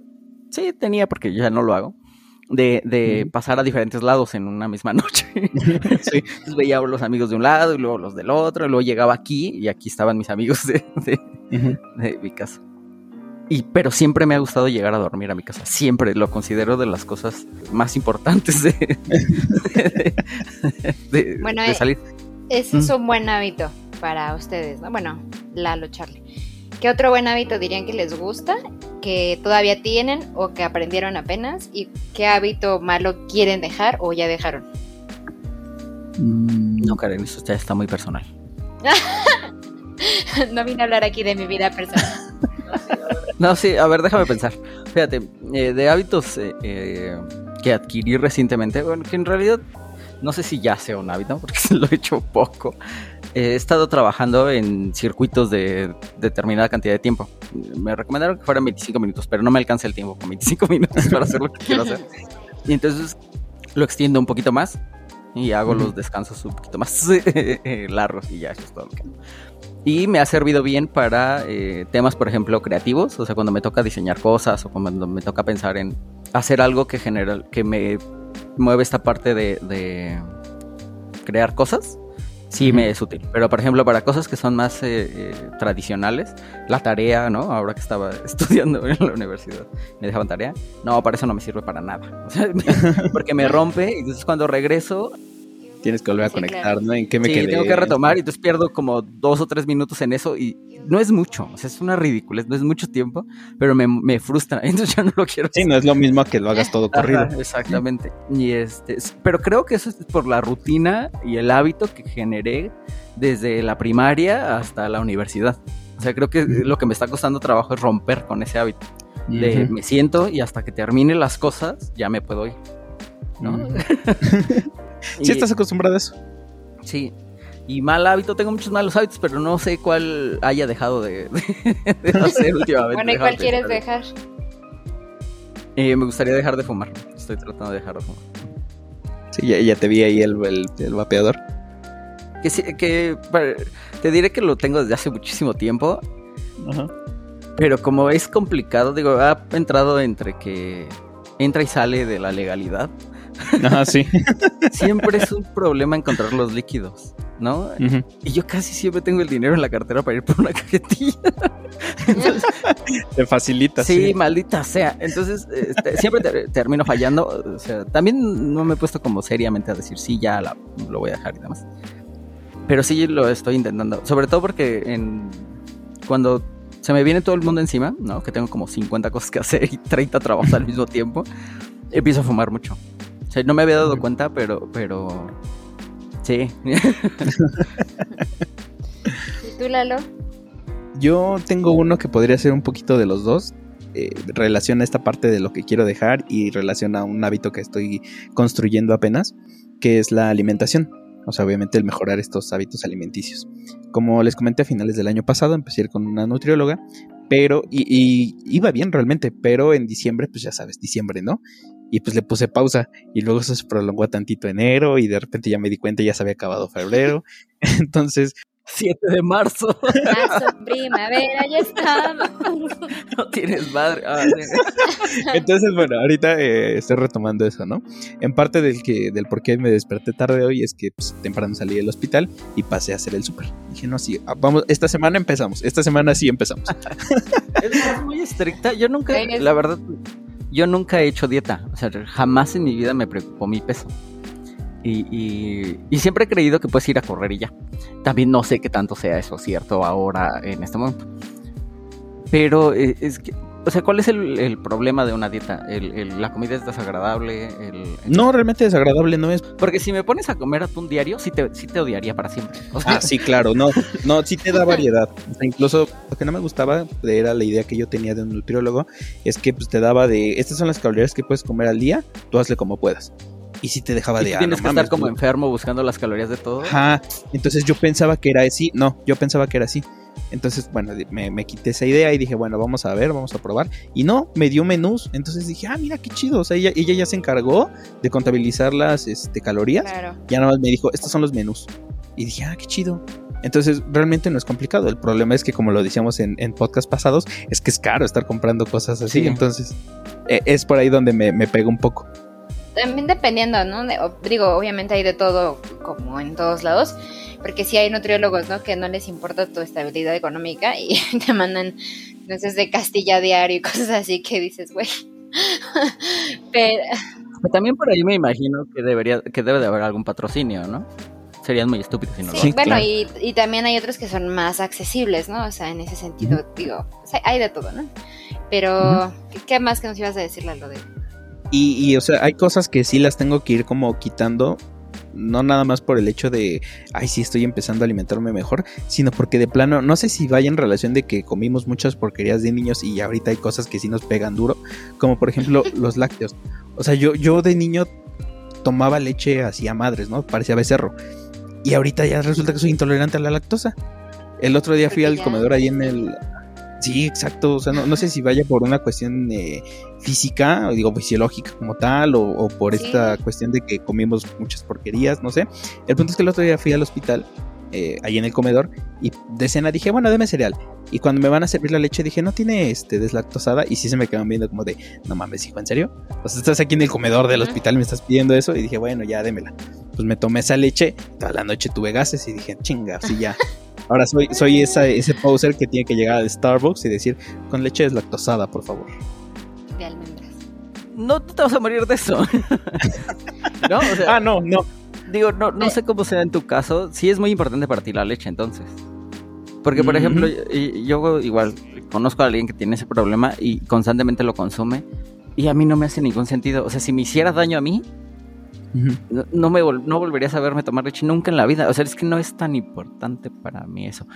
sí, tenía porque ya no lo hago, de, de pasar a diferentes lados en una misma noche. (laughs) sí. Entonces veía a los amigos de un lado y luego los del otro, y luego llegaba aquí y aquí estaban mis amigos de, de, mi casa. Y, pero siempre me ha gustado llegar a dormir a mi casa. Siempre lo considero de las cosas más importantes de, bueno, de eh, salir. Ese es un buen hábito para ustedes, ¿no? Bueno, Lalo, Charlie. ¿Qué otro buen hábito dirían que les gusta, que todavía tienen o que aprendieron apenas? ¿Y qué hábito malo quieren dejar o ya dejaron? Mm, no, Karen, eso ya está muy personal. (laughs) no vine a hablar aquí de mi vida personal. (laughs) No, sí, a ver, déjame pensar. Fíjate, eh, de hábitos eh, eh, que adquirí recientemente, bueno, que en realidad no sé si ya sea un hábito, porque (laughs) lo he hecho poco. He estado trabajando en circuitos de determinada cantidad de tiempo. Me recomendaron que fueran 25 minutos, pero no me alcanza el tiempo con 25 (laughs) minutos para hacer lo que quiero hacer. Y entonces lo extiendo un poquito más y hago los descansos un poquito más (laughs) largos y ya, eso es todo lo que y me ha servido bien para eh, temas, por ejemplo, creativos, o sea, cuando me toca diseñar cosas o cuando me toca pensar en hacer algo que genera, que me mueve esta parte de, crear cosas, sí me es útil. Pero, por ejemplo, para cosas que son más eh, eh, tradicionales, la tarea, ¿no? Ahora que estaba (laughs) estudiando en la universidad, me dejaban tarea. No, para eso no me sirve para nada. (laughs) O sea, porque me rompe y entonces cuando regreso tienes que volver a conectar, ¿no? ¿En qué me sí, tengo que retomar y entonces pierdo como dos o tres minutos en eso y no es mucho, o sea, es una ridícula, no es mucho tiempo, pero me, me frustra, (laughs) entonces ya no lo quiero. Sí, no es lo mismo que lo hagas todo corrido. exactamente. Y este, pero creo que eso es por la rutina y el hábito que generé desde la primaria hasta la universidad. O sea, creo que lo que me está costando trabajo es romper con ese hábito. De me siento y hasta que termine las cosas ya me puedo ir. ¿no? (laughs) ¿Sí estás acostumbrado a eso? Sí. Y mal hábito, tengo muchos malos hábitos, pero no sé cuál haya dejado de, (laughs) hacer (laughs) últimamente. bueno, ¿y cuál quieres dejar? Eh, me gustaría dejar de fumar. Estoy tratando de dejar de fumar. Sí, ya, te vi ahí el, el, vapeador. Que, que te diré que lo tengo desde hace muchísimo tiempo. Ajá. Pero como es complicado, digo, ha entrado entre que entra y sale de la legalidad. (laughs) Ah, sí. siempre es un problema encontrar los líquidos, ¿no? Y yo casi siempre tengo el dinero en la cartera para ir por una (laughs) cajetilla. Te facilita. Sí, maldita sea. Entonces, este, siempre termino fallando. O sea, también no me he puesto como seriamente a decir, sí, ya lo voy a dejar y demás. Pero sí lo estoy intentando. Sobre todo porque en, cuando se me viene todo el mundo encima, ¿no? Que tengo como 50 cosas que hacer y 30 trabajos al mismo tiempo, empiezo a fumar mucho sea, no me había dado cuenta, pero, pero sí. (laughs) ¿Y tú, Lalo? Yo tengo uno que podría ser un poquito de los dos. Eh, relaciona esta parte de lo que quiero dejar y relaciona un hábito que estoy construyendo apenas, que es la alimentación. O sea, obviamente el mejorar estos hábitos alimenticios. Como les comenté a finales del año pasado, empecé a ir con una nutrióloga, pero, y, y, iba bien realmente, pero en diciembre, pues ya sabes, diciembre, ¿no? Y pues le puse pausa y luego eso se prolongó tantito enero y de repente ya me di cuenta y ya se había acabado febrero. (laughs) Entonces... 7 de marzo. Marzo, primavera, ya estamos. (laughs) No tienes madre. Ah, (laughs) Entonces, bueno, ahorita eh, estoy retomando eso, ¿no? En parte del que del por qué me desperté tarde hoy es que pues, temprano salí del hospital y pasé a hacer el súper. Dije, no, sí, ah, vamos, esta semana empezamos, esta semana sí empezamos. es muy estricta. Yo nunca, la verdad, yo nunca he hecho dieta, o sea, jamás en mi vida me preocupó mi peso. Y, y, siempre he creído que puedes ir a correr y ya. También no sé qué tanto sea eso cierto ahora en este momento. Pero eh, es que o sea, ¿cuál es el, problema de una dieta? El, ¿La comida es desagradable? No, realmente desagradable no es. Porque si me pones a comer atún diario, sí te, sí te odiaría para siempre. Ah, sí, claro, no, no, sí te da (laughs) variedad. incluso lo que no me gustaba era la idea que yo tenía de un nutriólogo, es que pues, te daba de, estas son las calorías que puedes comer al día, tú hazle como puedas y sí te dejaba de ah, Tienes que estar como enfermo buscando las calorías de todo. Ajá. Entonces yo pensaba que era así. No, yo pensaba que era así. Entonces, bueno, me, quité esa idea y dije, bueno, vamos a ver, vamos a probar. Y no, me dio menús. Entonces dije, ah, mira qué chido. O sea, ella, ella ya se encargó de contabilizar las este, calorías. Ya nada más me dijo, estos son los menús. Y dije, ah, qué chido. Entonces, realmente no es complicado. El problema es que, como lo decíamos en, en podcast pasados, es que es caro estar comprando cosas así. Entonces, e, es por ahí donde me, me pega un poco. También dependiendo, ¿no? digo, obviamente hay de todo, como en todos lados porque sí hay nutriólogos, ¿no? Que no les importa tu estabilidad económica y (laughs) te mandan entonces de Castilla diario y cosas así que dices, güey. (laughs) Pero... También por ahí me imagino que debería, que debe de haber algún patrocinio, ¿no? Serían muy estúpidos si no sí, Bueno, y, y, también hay otros que son más accesibles, ¿no? O sea, en ese sentido, digo, hay de todo, ¿no? Pero, ¿qué más que nos ibas a decir, lo de? Y, y, o sea, hay cosas que sí las tengo que ir como quitando No nada más por el hecho de, ay, sí, estoy empezando a alimentarme mejor, sino porque de plano, no sé si vaya en relación de que comimos muchas porquerías de niños y ahorita hay cosas que sí nos pegan duro, como por ejemplo (laughs) los lácteos. O sea, yo, yo de niño tomaba leche a madres, ¿no? Parecía becerro. Y ahorita ya resulta que soy intolerante a la lactosa. El otro día fui al comedor ahí en el, Sí, exacto. O sea, no, sé si vaya por una cuestión eh, física, o digo, fisiológica como tal, o, por esta cuestión de que comimos muchas porquerías, no sé. El punto es que el otro día fui al hospital, eh, ahí en el comedor, y de cena dije, bueno, deme cereal. Y cuando me van a servir la leche dije, no tiene este deslactosada. Y sí se me quedan viendo como de, no mames, hijo, ¿en serio? O sea, estás aquí en el comedor del hospital y me estás pidiendo eso. Y dije, bueno, ya démela. Pues me tomé esa leche, toda la noche tuve gases y dije, chinga, sí, ya. (laughs) Ahora soy, soy esa, ese poser que tiene que llegar al Starbucks y decir, con leche deslactosada, por favor. De almendras. No, te vas a morir de eso. (laughs) ¿No? ah, no, no. Digo, no, no sé cómo sea en tu caso. Sí es muy importante para ti la leche, entonces. Porque, por ejemplo, yo igual conozco a alguien que tiene ese problema y constantemente lo consume. Y a mí no me hace ningún sentido. O sea, si me hiciera daño a mí, no, me no volvería a saberme tomar leche nunca en la vida. O sea, es que no es tan importante para mí eso.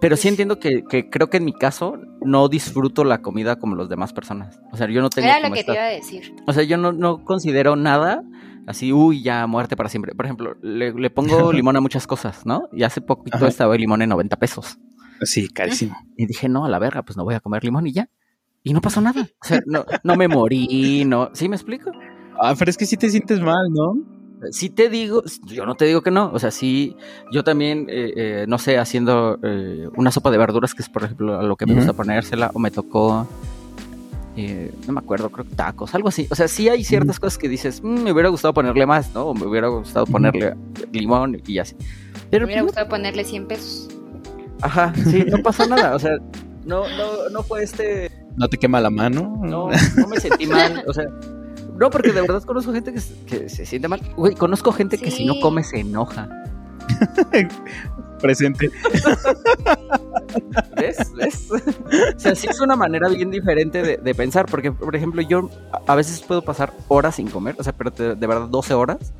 Pero sí entiendo que, creo que en mi caso no disfruto la comida como las demás personas. O sea, yo no tengo. Era lo que te iba a decir. O sea, yo no, considero nada así, uy, ya muerte para siempre. Por ejemplo, le, pongo (laughs) limón a muchas cosas, ¿no? Y hace poquito estaba el limón en 90 pesos. Sí, carísimo. Y dije, no, a la verga, pues no voy a comer limón y ya. Y no pasó nada. O sea, no, no me morí, no. ¿Sí me explico? Ah, pero es que sí te sientes mal, ¿no? Sí te digo, yo no te digo que no, o sea, sí, yo también, eh, eh, no sé, haciendo eh, una sopa de verduras, que es por ejemplo a lo que me gusta ponérsela, o me tocó, no me acuerdo, creo que tacos, algo así, o sea, sí hay ciertas cosas que dices, mm, me hubiera gustado ponerle más, ¿no? O me hubiera gustado ponerle limón y así. Pero, me hubiera pues, gustado ponerle 100 pesos. Ajá, sí, no pasó nada, o sea, no, no, no fue este... ¿No te quema la mano? No, no me sentí mal, o sea no, porque de verdad conozco gente que, se siente mal. Güey, conozco gente que si no come se enoja. (laughs) Presente. ¿Ves? ¿Ves? O sea, sí es una manera bien diferente de, pensar, porque, por ejemplo, yo a veces puedo pasar horas sin comer, o sea, pero de, verdad 12 horas,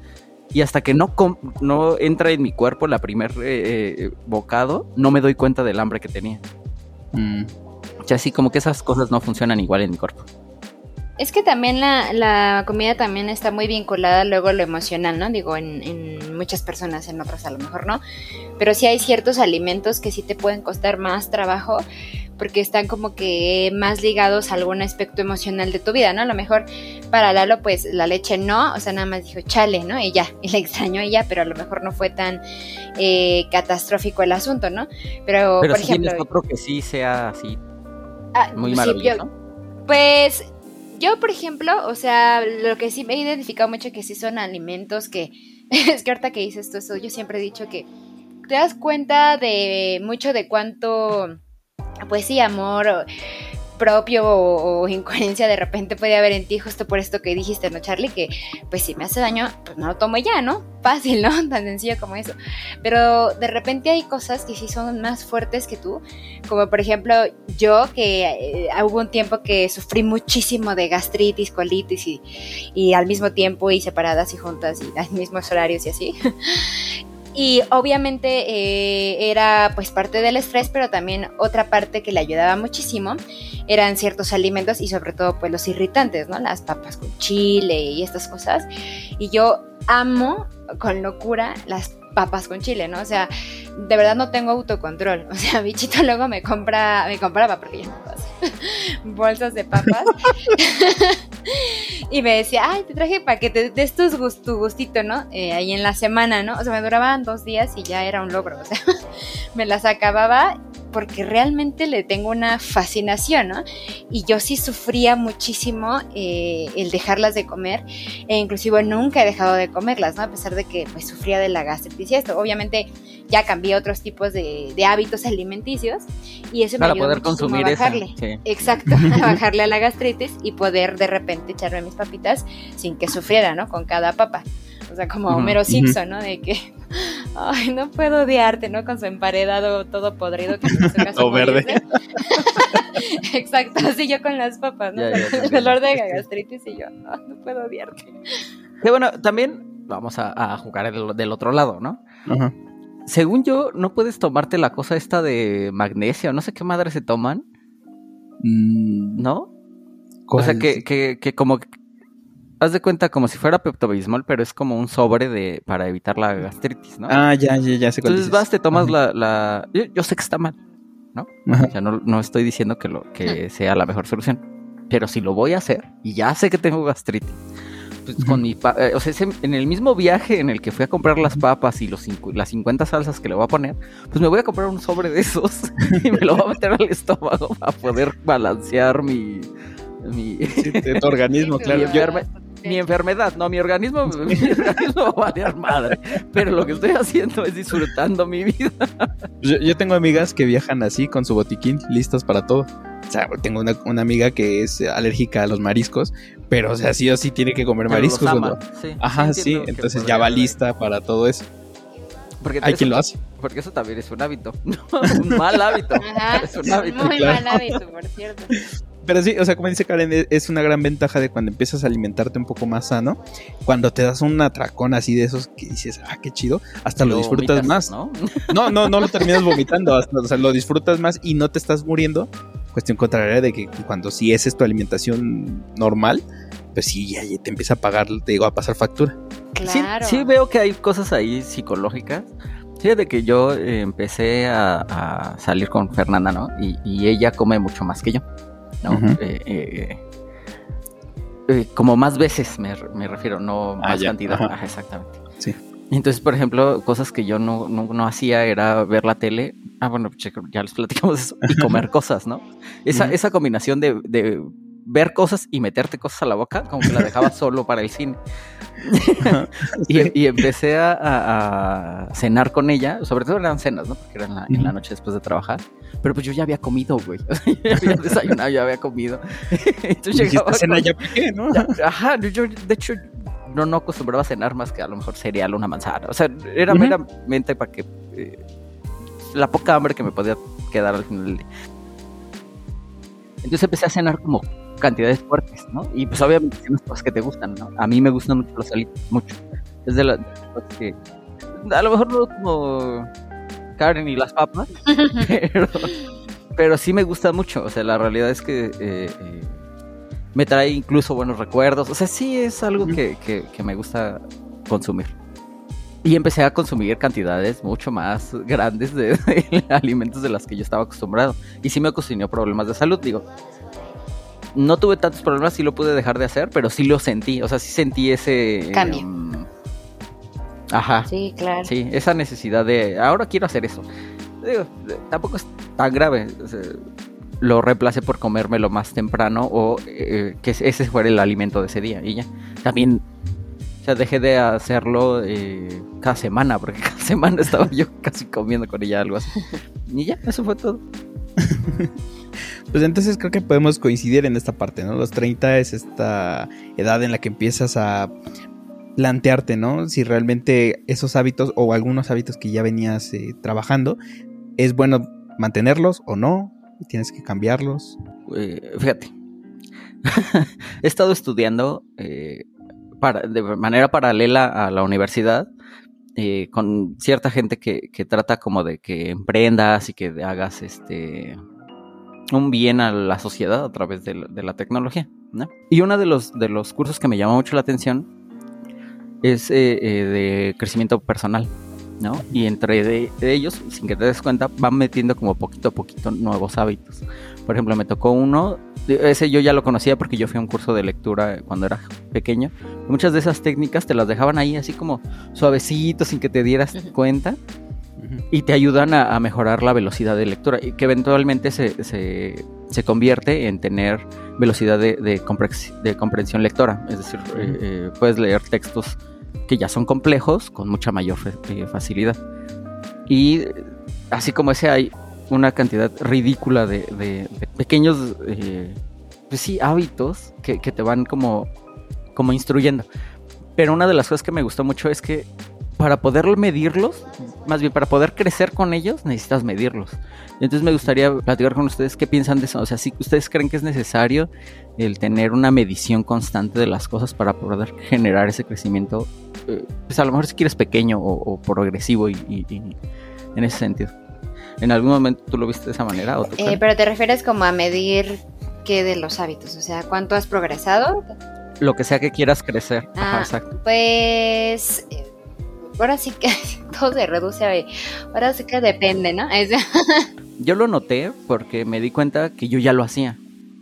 y hasta que no, no entra en mi cuerpo la primer eh, eh, bocado, no me doy cuenta del hambre que tenía. Mm. O sea, así como que esas cosas no funcionan igual en mi cuerpo. Es que también la, la, comida también está muy vinculada luego a lo emocional, ¿no? Digo, en, en, muchas personas, en otras a lo mejor no. Pero sí hay ciertos alimentos que sí te pueden costar más trabajo porque están como que más ligados a algún aspecto emocional de tu vida, ¿no? A lo mejor para Lalo, pues la leche no, o sea, nada más dijo chale, ¿no? Y ya, (laughs) y le extrañó a ella, pero a lo mejor no fue tan eh, catastrófico el asunto, ¿no? Pero, por ejemplo. otro que sí sea así. Ah, muy maravilloso. pues yo, por ejemplo, o sea, lo que sí me he identificado mucho que sí son alimentos que, (laughs) es que ahorita que dices esto, eso, yo siempre he dicho que te das cuenta de mucho de cuánto, pues sí, amor propio o, (laughs) incoherencia de repente puede haber en ti justo por esto que dijiste, ¿no, Charlie? Que pues si me hace daño, pues no lo tomo ya, ¿no? (laughs) Fácil, ¿no? Tan sencillo como eso. Pero de repente hay cosas que sí son más fuertes que tú, como por ejemplo yo que eh, hubo un tiempo que sufrí muchísimo de gastritis, colitis y, y al mismo tiempo y separadas y juntas y (laughs) a mismos horarios y así. Y obviamente eh, era pues parte del estrés, pero también otra parte que le ayudaba muchísimo eran ciertos alimentos y sobre todo pues los irritantes, ¿no? Las papas con chile y estas cosas. Y yo amo con locura las papas con chile, ¿no? O sea, de verdad no tengo autocontrol. (laughs) O sea, bichito luego me compra, me compraba, porque (laughs) bolsas de papas. (laughs) y me decía, ay, te traje para que te des tu, gustito, ¿no? Eh, ahí en la semana, ¿no? O sea, me duraban dos días y ya era un logro. O sea, (laughs) me las acababa porque realmente le tengo una fascinación, ¿no? Y yo sí sufría muchísimo eh, el dejarlas de comer e inclusive nunca he dejado de comerlas, ¿no? A pesar de que pues sufría de la gastritis y esto. Obviamente ya cambié otros tipos de, hábitos alimenticios y eso me ayudó poder consumir a bajarle. Exacto, (laughs) a bajarle a la gastritis y poder de repente echarme mis papitas sin que sufriera, ¿no? Con cada papa. O sea, como Homero Simpson, ¿no? De que, ay, no puedo odiarte, ¿no? Con su emparedado todo podrido que (laughs) O verde. (laughs) Exacto, así yo con las papas, ¿no? el dolor de gastritis y yo, no, no puedo odiarte. Que bueno, también vamos a, jugar del, otro lado, ¿no? Ajá. Según yo, no puedes tomarte la cosa esta de magnesio, no sé qué madre se toman. Mm. ¿No? O sea, que, que, que como haz de cuenta como si fuera Pepto-Bismol, pero es como un sobre de para evitar la gastritis, ¿no? Ah, ya, ya, ya sé Entonces vas, te tomas la, la... Yo, sé que está mal, ¿no? O sea, no, no estoy diciendo que, lo, que sea la mejor solución. Pero si lo voy a hacer, y ya sé que tengo gastritis, pues con mi eh, o sea, en el mismo viaje en el que fui a comprar las papas y los las 50 salsas que le voy a poner, pues me voy a comprar un sobre de esos (laughs) y me lo voy a meter al estómago para poder balancear mi mi tu organismo, (laughs) claro mi enfermedad, no, mi organismo, (laughs) mi organismo va a variar madre. Pero lo que estoy haciendo es disfrutando mi vida. Yo, tengo amigas que viajan así con su botiquín, listas para todo. O sea, tengo una, amiga que es alérgica a los mariscos, pero o sea, sí o sí tiene que comer mariscos. Ajá, sí, entonces ya va lista para todo eso. Porque Hay quien lo hace. Porque eso también es un hábito. (laughs) un mal hábito. Ajá, es un hábito. Muy mal hábito, por cierto. Pero sí, o sea, como dice Karen, e-, es una gran ventaja de cuando empiezas a alimentarte un poco más sano. Cuando te das un atracón así de esos que dices, ah, qué chido, hasta lo, disfrutas más. ¿no? ¿no? no, no, lo terminas (laughs) vomitando, o sea, lo disfrutas más y no te estás muriendo. Cuestión contraria de que cuando sí es tu alimentación normal, pues sí, ya, te empieza a pagar, te digo, a pasar factura. Claro. Sí, veo que hay cosas ahí psicológicas. de que yo eh, empecé a, salir con Fernanda, ¿no? y ella come mucho más que yo. Eh, eh, eh, como más veces me, refiero, no ah, más cantidad. exactamente. Sí. Entonces, por ejemplo, cosas que yo no, no, hacía era ver la tele. Ah, bueno, ya les platicamos eso. Y comer (laughs) cosas, ¿no? Esa, esa combinación de, de, ver cosas y meterte cosas a la boca, como que la dejaba (laughs) solo para el cine. (laughs) y, empecé a, cenar con ella, sobre todo eran cenas, ¿no? Porque era en la, noche después de trabajar. Pero pues yo ya había comido, güey. (laughs) ya había desayunado, ya había comido. Entonces llegaba. cena ya ¿no? ajá, yo de hecho no, no acostumbraba a cenar más que a lo mejor cereal o una manzana. O sea, era meramente para que eh, la poca hambre que me podía quedar al final del día. Entonces empecé a cenar como cantidades fuertes, ¿no? Y pues obviamente tienes cosas que te gustan, ¿no? A mí me gustan mucho los alitos, mucho. Es de las cosas que a lo mejor no como Karen y las papas, (laughs) pero, pero sí me gusta mucho. O sea, la realidad es que eh, eh, me trae incluso buenos recuerdos. O sea, sí es algo que, que, me gusta consumir. Y empecé a consumir cantidades mucho más grandes de, (laughs) de, alimentos de las que yo estaba acostumbrado. Y sí me ocasionó problemas de salud. Digo, no tuve tantos problemas, sí lo pude dejar de hacer, pero sí lo sentí, o sea, sí sentí ese... Cambio. Em, ajá. Sí, claro. Sí, esa necesidad de, ahora quiero hacer eso. Digo, tampoco es tan grave. lo reemplacé por comérmelo más temprano o eh, que ese fuera el alimento de ese día y ya. También, sea, dejé de hacerlo eh, cada semana, porque (laughs) cada semana estaba yo casi comiendo con ella algo así. Y ya, eso fue todo. (laughs) Pues entonces creo que podemos coincidir en esta parte, ¿no? Los 30 es esta edad en la que empiezas a plantearte, ¿no? Si realmente esos hábitos o algunos hábitos que ya venías eh, trabajando, es bueno mantenerlos o no, tienes que cambiarlos. Eh, fíjate, (laughs) he estado estudiando eh, de manera paralela a la universidad con cierta gente que, que, trata como de que emprendas y que hagas este un bien a la sociedad a través de la, tecnología. Y uno de los, de los cursos que me llamó mucho la atención es eh, eh, de crecimiento personal. ¿no? Y entre de, ellos, sin que te des cuenta, van metiendo como poquito a poquito nuevos hábitos. Por ejemplo, me tocó uno, ese yo ya lo conocía porque yo fui a un curso de lectura cuando era pequeño. Muchas de esas técnicas te las dejaban ahí así como suavecito, sin que te dieras cuenta y te ayudan a, mejorar la velocidad de lectura y que eventualmente se, se, convierte en tener velocidad de, de, comprensión lectora. Es decir, eh, eh, puedes leer textos que ya son complejos con mucha mayor eh, facilidad. Y así como ese hay una cantidad ridícula de, pequeños pues sí, hábitos que, que, te van como, como instruyendo. Pero una de las cosas que me gustó mucho es que para poder medirlos, más bien para poder crecer con ellos, necesitas medirlos. Entonces me gustaría platicar con ustedes qué piensan de eso. O sea, si ustedes creen que es necesario el tener una medición constante de las cosas para poder generar ese crecimiento eh, pues a lo mejor si quieres pequeño o, progresivo y, en ese sentido. ¿En algún momento tú lo viste de esa manera? Eh, pero te refieres como a medir qué de los hábitos, o sea, ¿cuánto has progresado? Lo que sea que quieras crecer. Ajá, ah, exacto. Pues ahora sí que (laughs) todo se reduce a... Ahora sí que depende, ¿no? yo lo noté porque me di cuenta que yo ya lo hacía.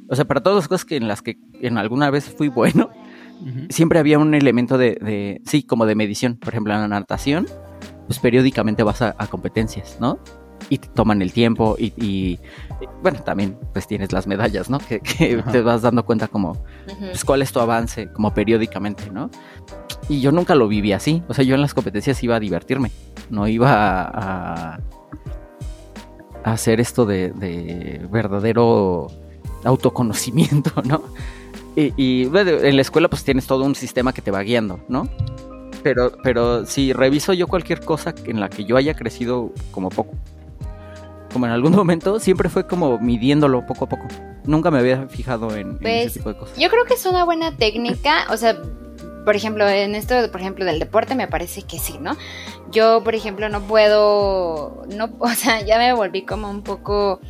O sea, para todas las cosas que en las que en alguna vez fui bueno, siempre había un elemento de, sí, como de medición. Por ejemplo, en la natación, pues periódicamente vas a, competencias, ¿no? Y te toman el tiempo y, bueno, también pues tienes las medallas, ¿no? Que, te vas dando cuenta como, pues cuál es tu avance, como periódicamente, ¿no? Y yo nunca lo viví así. O sea, yo en las competencias iba a divertirme, no iba a, hacer esto de, de verdadero autoconocimiento, (laughs) ¿no? Y, en la escuela pues tienes todo un sistema que te va guiando, ¿no? Pero, pero si reviso yo cualquier cosa en la que yo haya crecido como poco, como en algún (laughs) momento, siempre fue como midiéndolo poco a poco. Nunca me había fijado en, ese pues, tipo de cosas. Yo creo que es una buena técnica, o sea, por ejemplo, en esto, por ejemplo, del deporte me parece que sí, ¿no? Yo, por ejemplo, no puedo, no, (laughs) o sea, ya me volví como un poco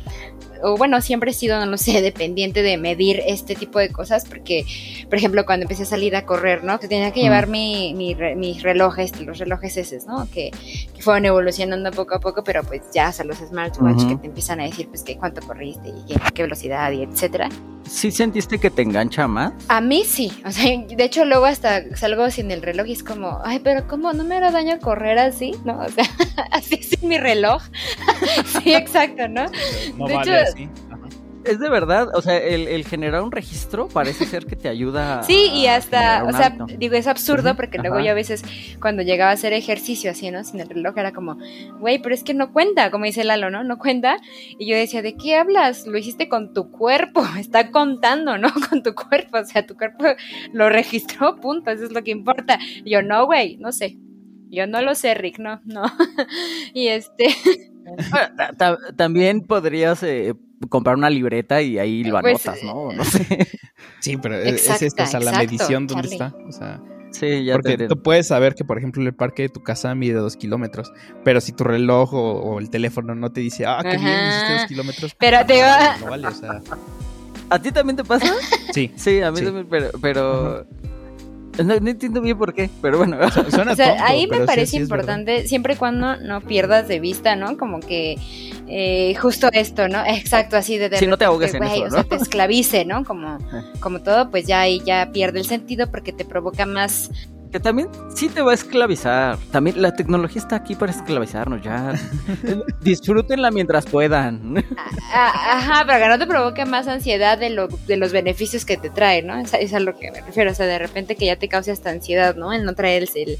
o bueno, siempre he sido, no lo sé, (laughs) dependiente de medir este tipo de cosas, porque, por ejemplo, cuando empecé a salir a correr, ¿no? Que tenía que llevar mi, mi, mis relojes, los relojes esos, ¿no? Que, que, fueron evolucionando poco a poco, pero pues ya, o sea, los smartwatch que te empiezan a decir, pues, que cuánto corriste y qué velocidad y etcétera. ¿Sí sentiste que te engancha más? A mí sí, o sea, (laughs) de hecho luego hasta salgo sin el reloj y es como, ay, pero ¿cómo no me hará daño correr así? ¿No? (laughs) O sea, así sin mi reloj. sí, exacto, ¿no? no de vale hecho, es de verdad, o sea, el, generar un registro parece ser que te ayuda. (laughs) Sí, y hasta, o sea, digo, es absurdo porque luego yo a veces cuando llegaba a hacer ejercicio así, ¿no? Sin el reloj era como, güey, pero es que no cuenta, como dice Lalo, ¿no? No cuenta. Y yo decía, ¿de qué hablas? Lo hiciste con tu cuerpo, (laughs) está contando, ¿no? (laughs) Con tu cuerpo, o sea, tu cuerpo lo registró, punto, eso es lo que importa. Y yo, no, güey, no sé. Yo no lo sé, Rick, no, no. y este... También podrías eh, comprar una libreta y ahí lo pues, anotas, ¿no? No sé. Sí, pero es esto, o sea, la medición, ¿dónde está? O sea, sí, ya porque tú puedes saber que, por ejemplo, el parque de tu casa mide dos kilómetros, pero si tu reloj o, el teléfono no te dice, ah, qué bien, hiciste dos kilómetros, pero pues, te va... no vale, o sea... ¿A ti también te pasa? Sí. Sí, a mí también, pero... pero... (laughs) No, entiendo bien por qué, pero bueno. Suena (laughs) o sea, ahí me parece importante, siempre y cuando no pierdas de vista, ¿no? Como que eh, justo esto, ¿no? Exacto, así de... si no te ahogues en eso, ¿no? O sea, te esclavice, ¿no? Como, (laughs) como todo, pues ya ahí ya pierde el sentido porque te provoca más que también sí te va a esclavizar. También la tecnología está aquí para esclavizarnos ya. (laughs) Disfrútenla mientras puedan. Ajá, para que no te provoque más ansiedad de, lo, de los beneficios que te trae, ¿no? Es, es, a lo que me refiero. O sea, de repente que ya te cause esta ansiedad, ¿no? El no traer el,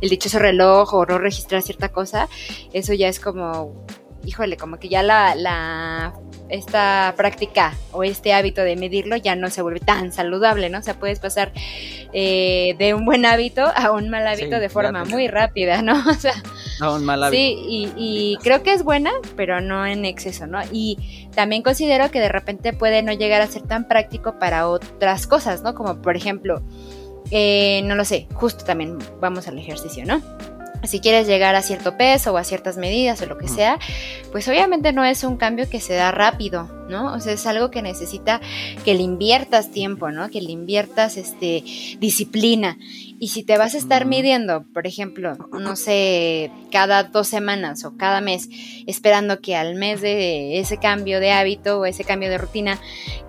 el dichoso reloj o no registrar cierta cosa, eso ya es como híjole, como que ya la, la, esta práctica o este hábito de medirlo ya no se vuelve tan saludable, ¿no? O sea, puedes pasar eh, de un buen hábito a un mal hábito de forma muy rápida, ¿no? (laughs) O sea, a un mal hábito. Sí, y, y, creo que es buena, pero no en exceso, ¿no? Y también considero que de repente puede no llegar a ser tan práctico para otras cosas, ¿no? Como por ejemplo, eh, no lo sé, justo también vamos al ejercicio, ¿no? Si quieres llegar a cierto peso o a ciertas medidas o lo que sea, pues obviamente no es un cambio que se da rápido, ¿no? O sea, es algo que necesita que le inviertas tiempo, ¿no? Que le inviertas este disciplina. Y si te vas a estar midiendo, por ejemplo, no sé, cada dos semanas o cada mes, esperando que al mes de ese cambio de hábito o ese cambio de rutina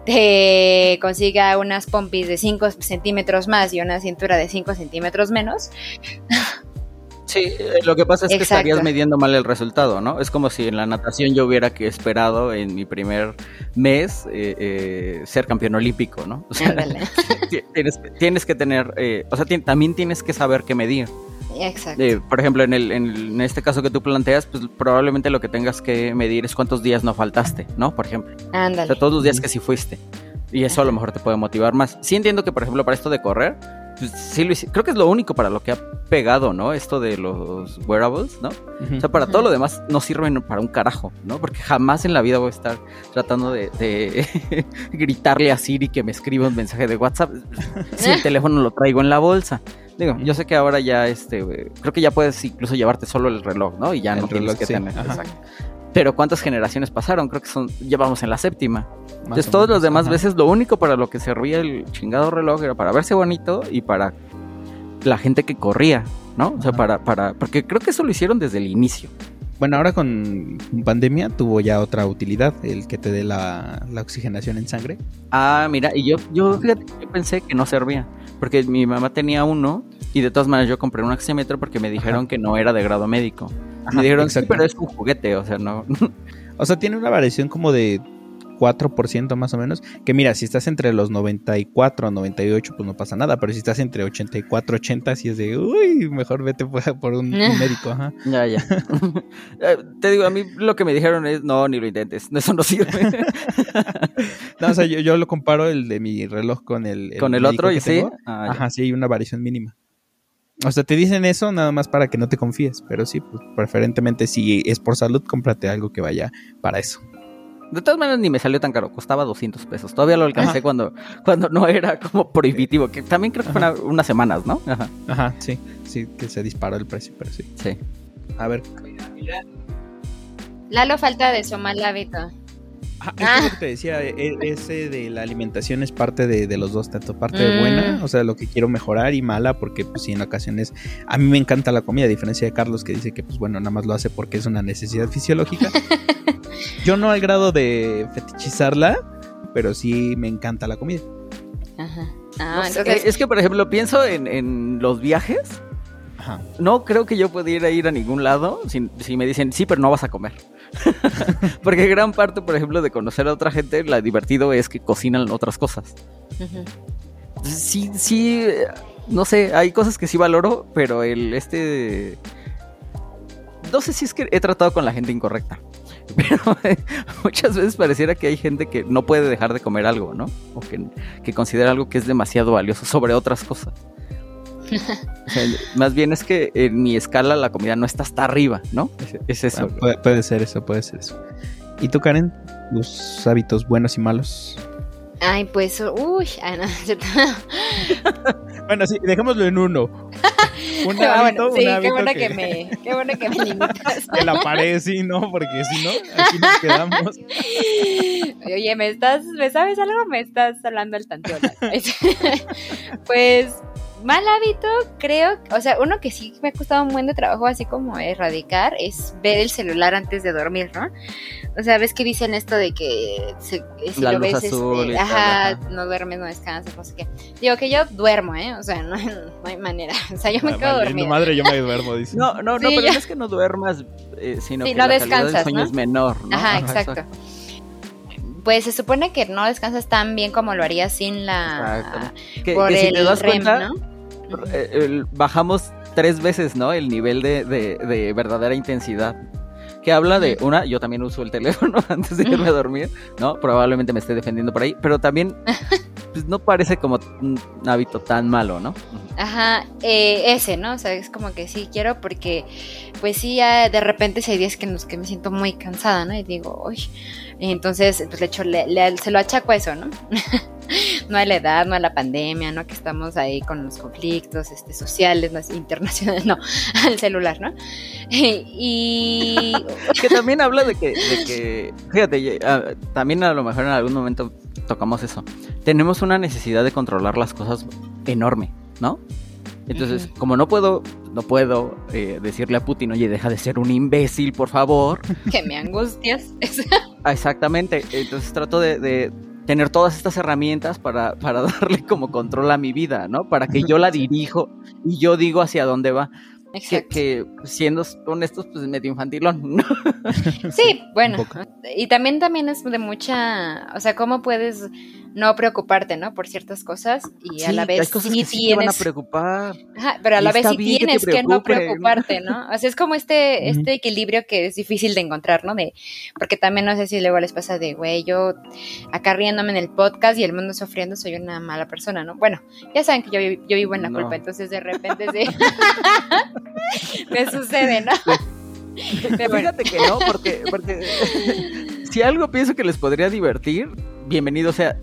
te consiga unas pompis de 5 centímetros más y una cintura de 5 centímetros menos, Sí, eh, lo que pasa es que estarías midiendo mal el resultado, ¿no? Es como si en la natación yo hubiera que esperado en mi primer mes eh, eh, ser campeón olímpico, ¿no? O sea, (laughs) tienes, que tener, o sea, también tienes que saber qué medir. Exacto. por ejemplo, en, el, en, este caso que tú planteas, pues probablemente lo que tengas que medir es cuántos días no faltaste, ¿no? Por ejemplo. Ándale. O sea, todos los días que sí fuiste. Y eso a lo mejor te puede motivar más. Sí entiendo que, por ejemplo, para esto de correr, pues sí lo Creo que es lo único para lo que ha pegado, ¿no? Esto de los wearables, ¿no? O sea, para todo lo demás no sirven para un carajo, ¿no? Porque jamás en la vida voy a estar tratando de, (laughs) gritarle a Siri que me escriba un mensaje de WhatsApp si el (laughs) teléfono lo traigo en la bolsa. Digo, yo sé que ahora ya, este, creo que ya puedes incluso llevarte solo el reloj, ¿no? Y ya no tienes que tener. Pero ¿cuántas generaciones pasaron? Creo que son, ya vamos en la séptima. Entonces todos los demás veces lo único para lo que servía el chingado reloj era para verse bonito y para la gente que corría, ¿no? O sea, para, para, porque creo que eso lo hicieron desde el inicio. Bueno, ahora con pandemia tuvo ya otra utilidad, el que te dé la, oxigenación en sangre. Ah, mira, y yo, yo, fíjate, yo pensé que no servía, porque mi mamá tenía uno y de todas maneras yo compré un oxímetro porque me dijeron que no era de grado médico. me dijeron, sí, pero es un juguete, o sea, (laughs) no. o sea, tiene una variación como de 4% más o menos. Que mira, si estás entre los 94 a 98, pues no pasa nada. Pero si estás entre 84 80, si es de, uy, mejor vete por (laughs) un, (laughs) médico. Ajá. Ya, ya. (laughs) Eh, te digo, a mí lo que me dijeron es, no, ni lo intentes. Eso no sirve. no, o sea, yo, lo comparo el de mi reloj con el. con el otro y sí. Ah, Ajá, sí, hay una variación mínima. O sea, te dicen eso nada más para que no te confíes, pero sí, pues preferentemente si es por salud, cómprate algo que vaya para eso. De todas maneras ni me salió tan caro, costaba 200 pesos. Todavía lo alcancé cuando, cuando no era como prohibitivo, que también creo que fue unas semanas, ¿no? Ajá. Ajá, sí, sí, que se disparó el precio, pero sí. Sí. A ver. Lalo falta de su mal hábito. Ah, es lo que te decía, e, e, ese de la alimentación es parte de, los dos, tanto parte de buena, mm. o sea, lo que quiero mejorar y mala, porque pues sí, en ocasiones a mí me encanta la comida, a diferencia de Carlos que dice que pues bueno, nada más lo hace porque es una necesidad fisiológica. (laughs) Yo no al grado de fetichizarla, pero sí me encanta la comida. Ajá. Ah, es que, por ejemplo, pienso en, los viajes. Ajá. No creo que yo pudiera ir a ningún lado si, me dicen, sí, pero no vas a comer. (laughs) Porque gran parte, por ejemplo, de conocer a otra gente, lo divertido es que cocinan otras cosas. Sí, sí, no sé, hay cosas que sí valoro, pero el este... No sé si es que he tratado con la gente incorrecta. (laughs) Pero muchas veces pareciera que hay gente que no puede dejar de comer algo, ¿no? O que, considera algo que es demasiado valioso sobre otras cosas. Más bien es que en mi escala la comida no está hasta arriba, ¿no? Es, eso. puede, ser eso, puede ser eso. ¿Y tú, Karen? ¿Los hábitos buenos y malos? Ay, pues, uy, ay, no, (laughs) bueno, sí, dejémoslo en uno. (laughs) Un hábito, bueno, sí, qué bueno que... me, qué bueno que me limitas. (laughs) que la pared sí, ¿no? Porque si no, aquí nos quedamos. Oye, ¿me estás, me sabes algo? Me estás hablando al tanteo. pues, mal hábito, creo, o sea, uno que sí me ha costado un buen de trabajo así como erradicar es ver el celular antes de dormir, ¿no? O sea, ves que dicen esto de que si lo ves, este, ajá, no duermes, no descansas, no sé qué. Digo que yo duermo, ¿eh? O sea, no, (laughs) hay manera. O sea, yo me quedo dormida. madre, yo me (laughs) duermo, dice. No, no, no, pero no es que no duermas, eh, sino que no la descansas, del sueño es menor, ¿no? Ajá, exacto. Pues se supone que no descansas tan bien como lo harías sin la... por el si das cuenta, ¿no? Eh, bajamos tres veces, ¿no? El nivel de, verdadera intensidad que habla de una, yo también uso el teléfono (laughs) antes de irme a dormir, ¿no? Probablemente me esté defendiendo por ahí, pero también (laughs) pues, no parece como un hábito tan malo, ¿no? Ajá, eh, ese, ¿no? O sea, es como que sí quiero porque, pues sí, ya de repente hay días que en los que me siento muy cansada, ¿no? Y digo, uy, entonces, pues de hecho, le, se lo achaco a eso, ¿no? (laughs) no a la edad, no a la pandemia, no que estamos ahí con los conflictos este, sociales, no, internacionales, (laughs) no, al celular, ¿no? y que también habla de que, de que fíjate, también a lo mejor en algún momento tocamos eso. Tenemos una necesidad de controlar las cosas enorme, ¿no? Entonces, como no puedo, no puedo eh, decirle a Putin, oye, deja de ser un imbécil, por favor. (laughs) Que me angustias. Exactamente. Entonces trato de tener todas estas herramientas para, para (laughs) darle como control a mi vida, ¿no? Para que yo la (laughs) dirijo y yo digo hacia dónde va. Que, que, siendo honestos, pues medio infantilón. (laughs) ¿no? Sí, bueno. Y también, también es de mucha, o sea, ¿cómo puedes no preocuparte, ¿no? Por ciertas cosas y a la vez sí, tienes... van a preocupar. pero a la vez sí tienes que, no preocuparte, ¿no? O sea, es como este, este equilibrio que es difícil de encontrar, ¿no? De, porque también no sé si luego les pasa de, güey, yo acá riéndome en el podcast y el mundo sufriendo soy una mala persona, ¿no? Bueno, ya saben que yo, yo vivo en la culpa, entonces de repente sí. (laughs) me sucede, ¿no? (laughs) Fíjate que no, porque, porque (laughs) si algo pienso que les podría divertir, bienvenido sea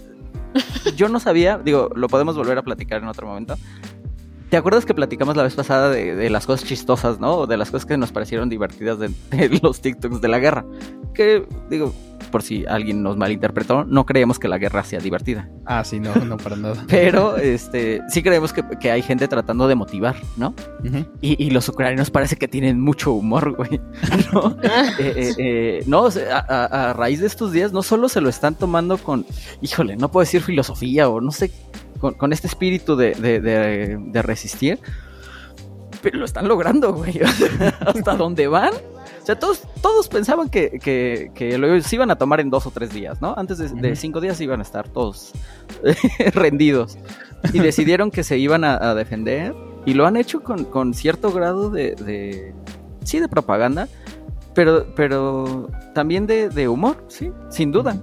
yo no sabía, digo, lo podemos volver a platicar en otro momento. ¿Te acuerdas que platicamos la vez pasada de, las cosas chistosas, ¿no? De las cosas que nos parecieron divertidas de, los TikToks de la guerra. Que, digo, por si alguien nos malinterpretó, no creemos que la guerra sea divertida. Ah, sí, no, no para nada. (laughs) Pero este, sí creemos que, hay gente tratando de motivar, ¿no? y, los ucranianos parece que tienen mucho humor, güey. (laughs) ¿No? (laughs) Eh, eh, eh, no a, raíz de estos días, no solo se lo están tomando con, híjole, no puedo decir filosofía o no sé con, este espíritu de, resistir, pero lo están logrando, güey. Hasta dónde van. Sea, todos, todos pensaban que, que, lo se iban a tomar en dos o tres días, ¿no? Antes de, cinco días iban a estar todos (laughs) rendidos. Y decidieron que se iban a, defender. Y lo han hecho con, cierto grado de, Sí, de propaganda. Pero, pero también de, de humor, sí, sin duda.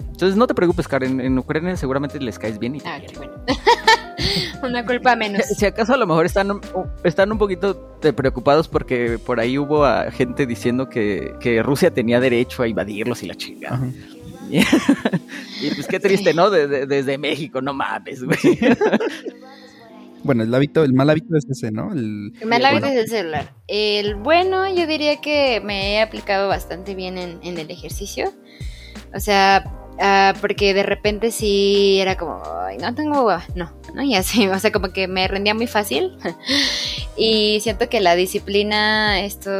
Entonces no te preocupes, Karen, en Ucrania seguramente les caes bien. Y ah, qué bueno. (laughs) (laughs) Una culpa menos. Si, acaso a lo mejor están, están un poquito preocupados porque por ahí hubo gente diciendo que, Rusia tenía derecho a invadirlos y la chingada. (laughs) y pues qué triste, ¿no? desde México, no mames, güey. (laughs) Bueno, el hábito, el mal hábito es ese, ¿no? El, mal hábito es el celular. El bueno, yo diría que me he aplicado bastante bien en, en el ejercicio. O sea, Ah, porque de repente sí era como, no tengo, no, no, y así, (laughs) o sea, como que me rendía muy fácil. (laughs) y siento que la disciplina, esto,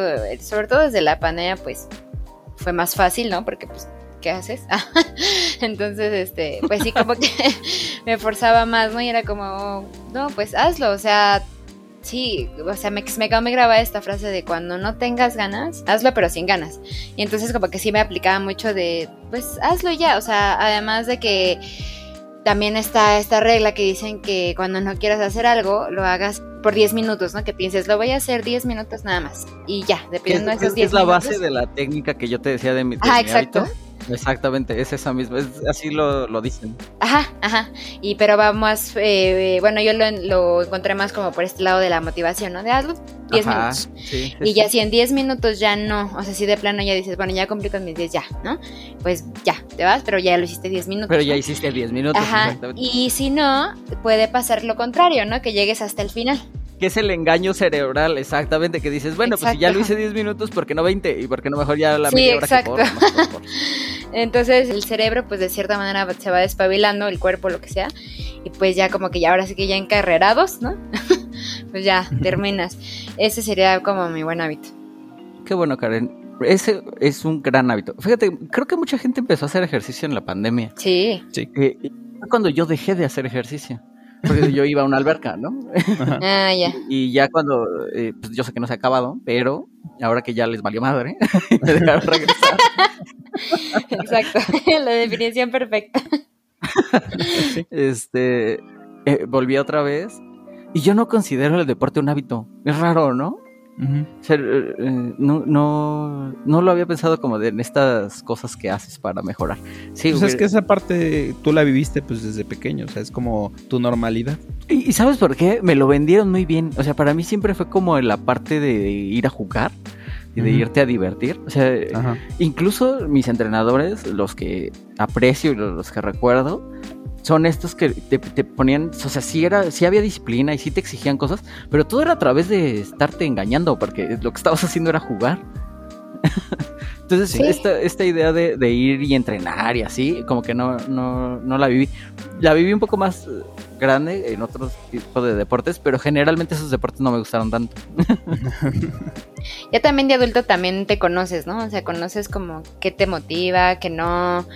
sobre todo desde la pandemia, pues fue más fácil, ¿no? Porque, pues, ¿qué haces? (laughs) Entonces, este, pues sí, como que me forzaba más, ¿no? Y era como, no, pues hazlo, o sea, sí, o sea, me, me quedó muy grabada esta frase de cuando no tengas ganas, hazlo pero sin ganas. Y entonces como que sí me aplicaba mucho de, pues hazlo ya, o sea, además de que también está esta regla que dicen que cuando no quieras hacer algo, lo hagas por 10 minutos, ¿no? Que pienses, lo voy a hacer 10 minutos nada más. Y ya, dependiendo de esos 10 minutos. Es la base de la técnica que yo te decía de mi, ah, exacto. Exactamente, es esa misma, así lo, dicen. Ajá, ajá. Y pero vamos, eh, bueno, yo lo, encontré más como por este lado de la motivación, ¿no? De hazlo 10 minutos. y ya si en 10 minutos ya no, o sea, si de plano ya dices, bueno, ya cumplí con mis 10 ya, ¿no? Pues ya, te vas, pero ya lo hiciste 10 minutos. Pero ya hiciste 10 minutos. Ajá. Y si no, puede pasar lo contrario, ¿no? Que llegues hasta el final que es el engaño cerebral, exactamente, que dices, bueno, pues si ya lo hice 10 minutos, ¿por qué no 20? Y por qué no mejor ya la media hora exacto. (laughs) Entonces el cerebro, pues de cierta manera se va despabilando, el cuerpo, lo que sea, y pues ya como que ya ahora sí que ya encarrerados, ¿no? (laughs) pues ya terminas. Ese sería como mi buen hábito. Qué bueno, Karen. Ese es un gran hábito. Fíjate, creo que mucha gente empezó a hacer ejercicio en la pandemia. Sí. Sí. Eh, cuando yo dejé de hacer ejercicio. Porque yo iba a una alberca, ¿no? (laughs) Ah, ya. (laughs) Y ya cuando, eh, pues yo sé que no se ha acabado, pero ahora que ya les valió madre, me dejaron regresar. (laughs) Exacto, (laughs) la definición perfecta. (laughs) Este, eh, volví otra vez y yo no considero el deporte un hábito. Es raro, ¿no? Eh, eh, no, no, no lo había pensado como de, en estas cosas que haces para mejorar. Sí, pues es que esa parte tú la viviste pues desde pequeño, o sea, es como tu normalidad. Y, ¿sabes por qué? Me lo vendieron muy bien. O sea, para mí siempre fue como la parte de ir a jugar y de irte a divertir. O sea, incluso mis entrenadores, los que aprecio y los que recuerdo, son estos que te, ponían, o sea, sí, era, sí había disciplina y sí te exigían cosas, pero todo era a través de estarte engañando, porque lo que estabas haciendo era jugar. (laughs) Entonces, esta, esta, idea de, ir y entrenar y así, como que no, no, no la viví. La viví un poco más grande en otros tipos de deportes, pero generalmente esos deportes no me gustaron tanto. (laughs) ya también de adulto también te conoces, ¿no? O sea, conoces como qué te motiva, qué no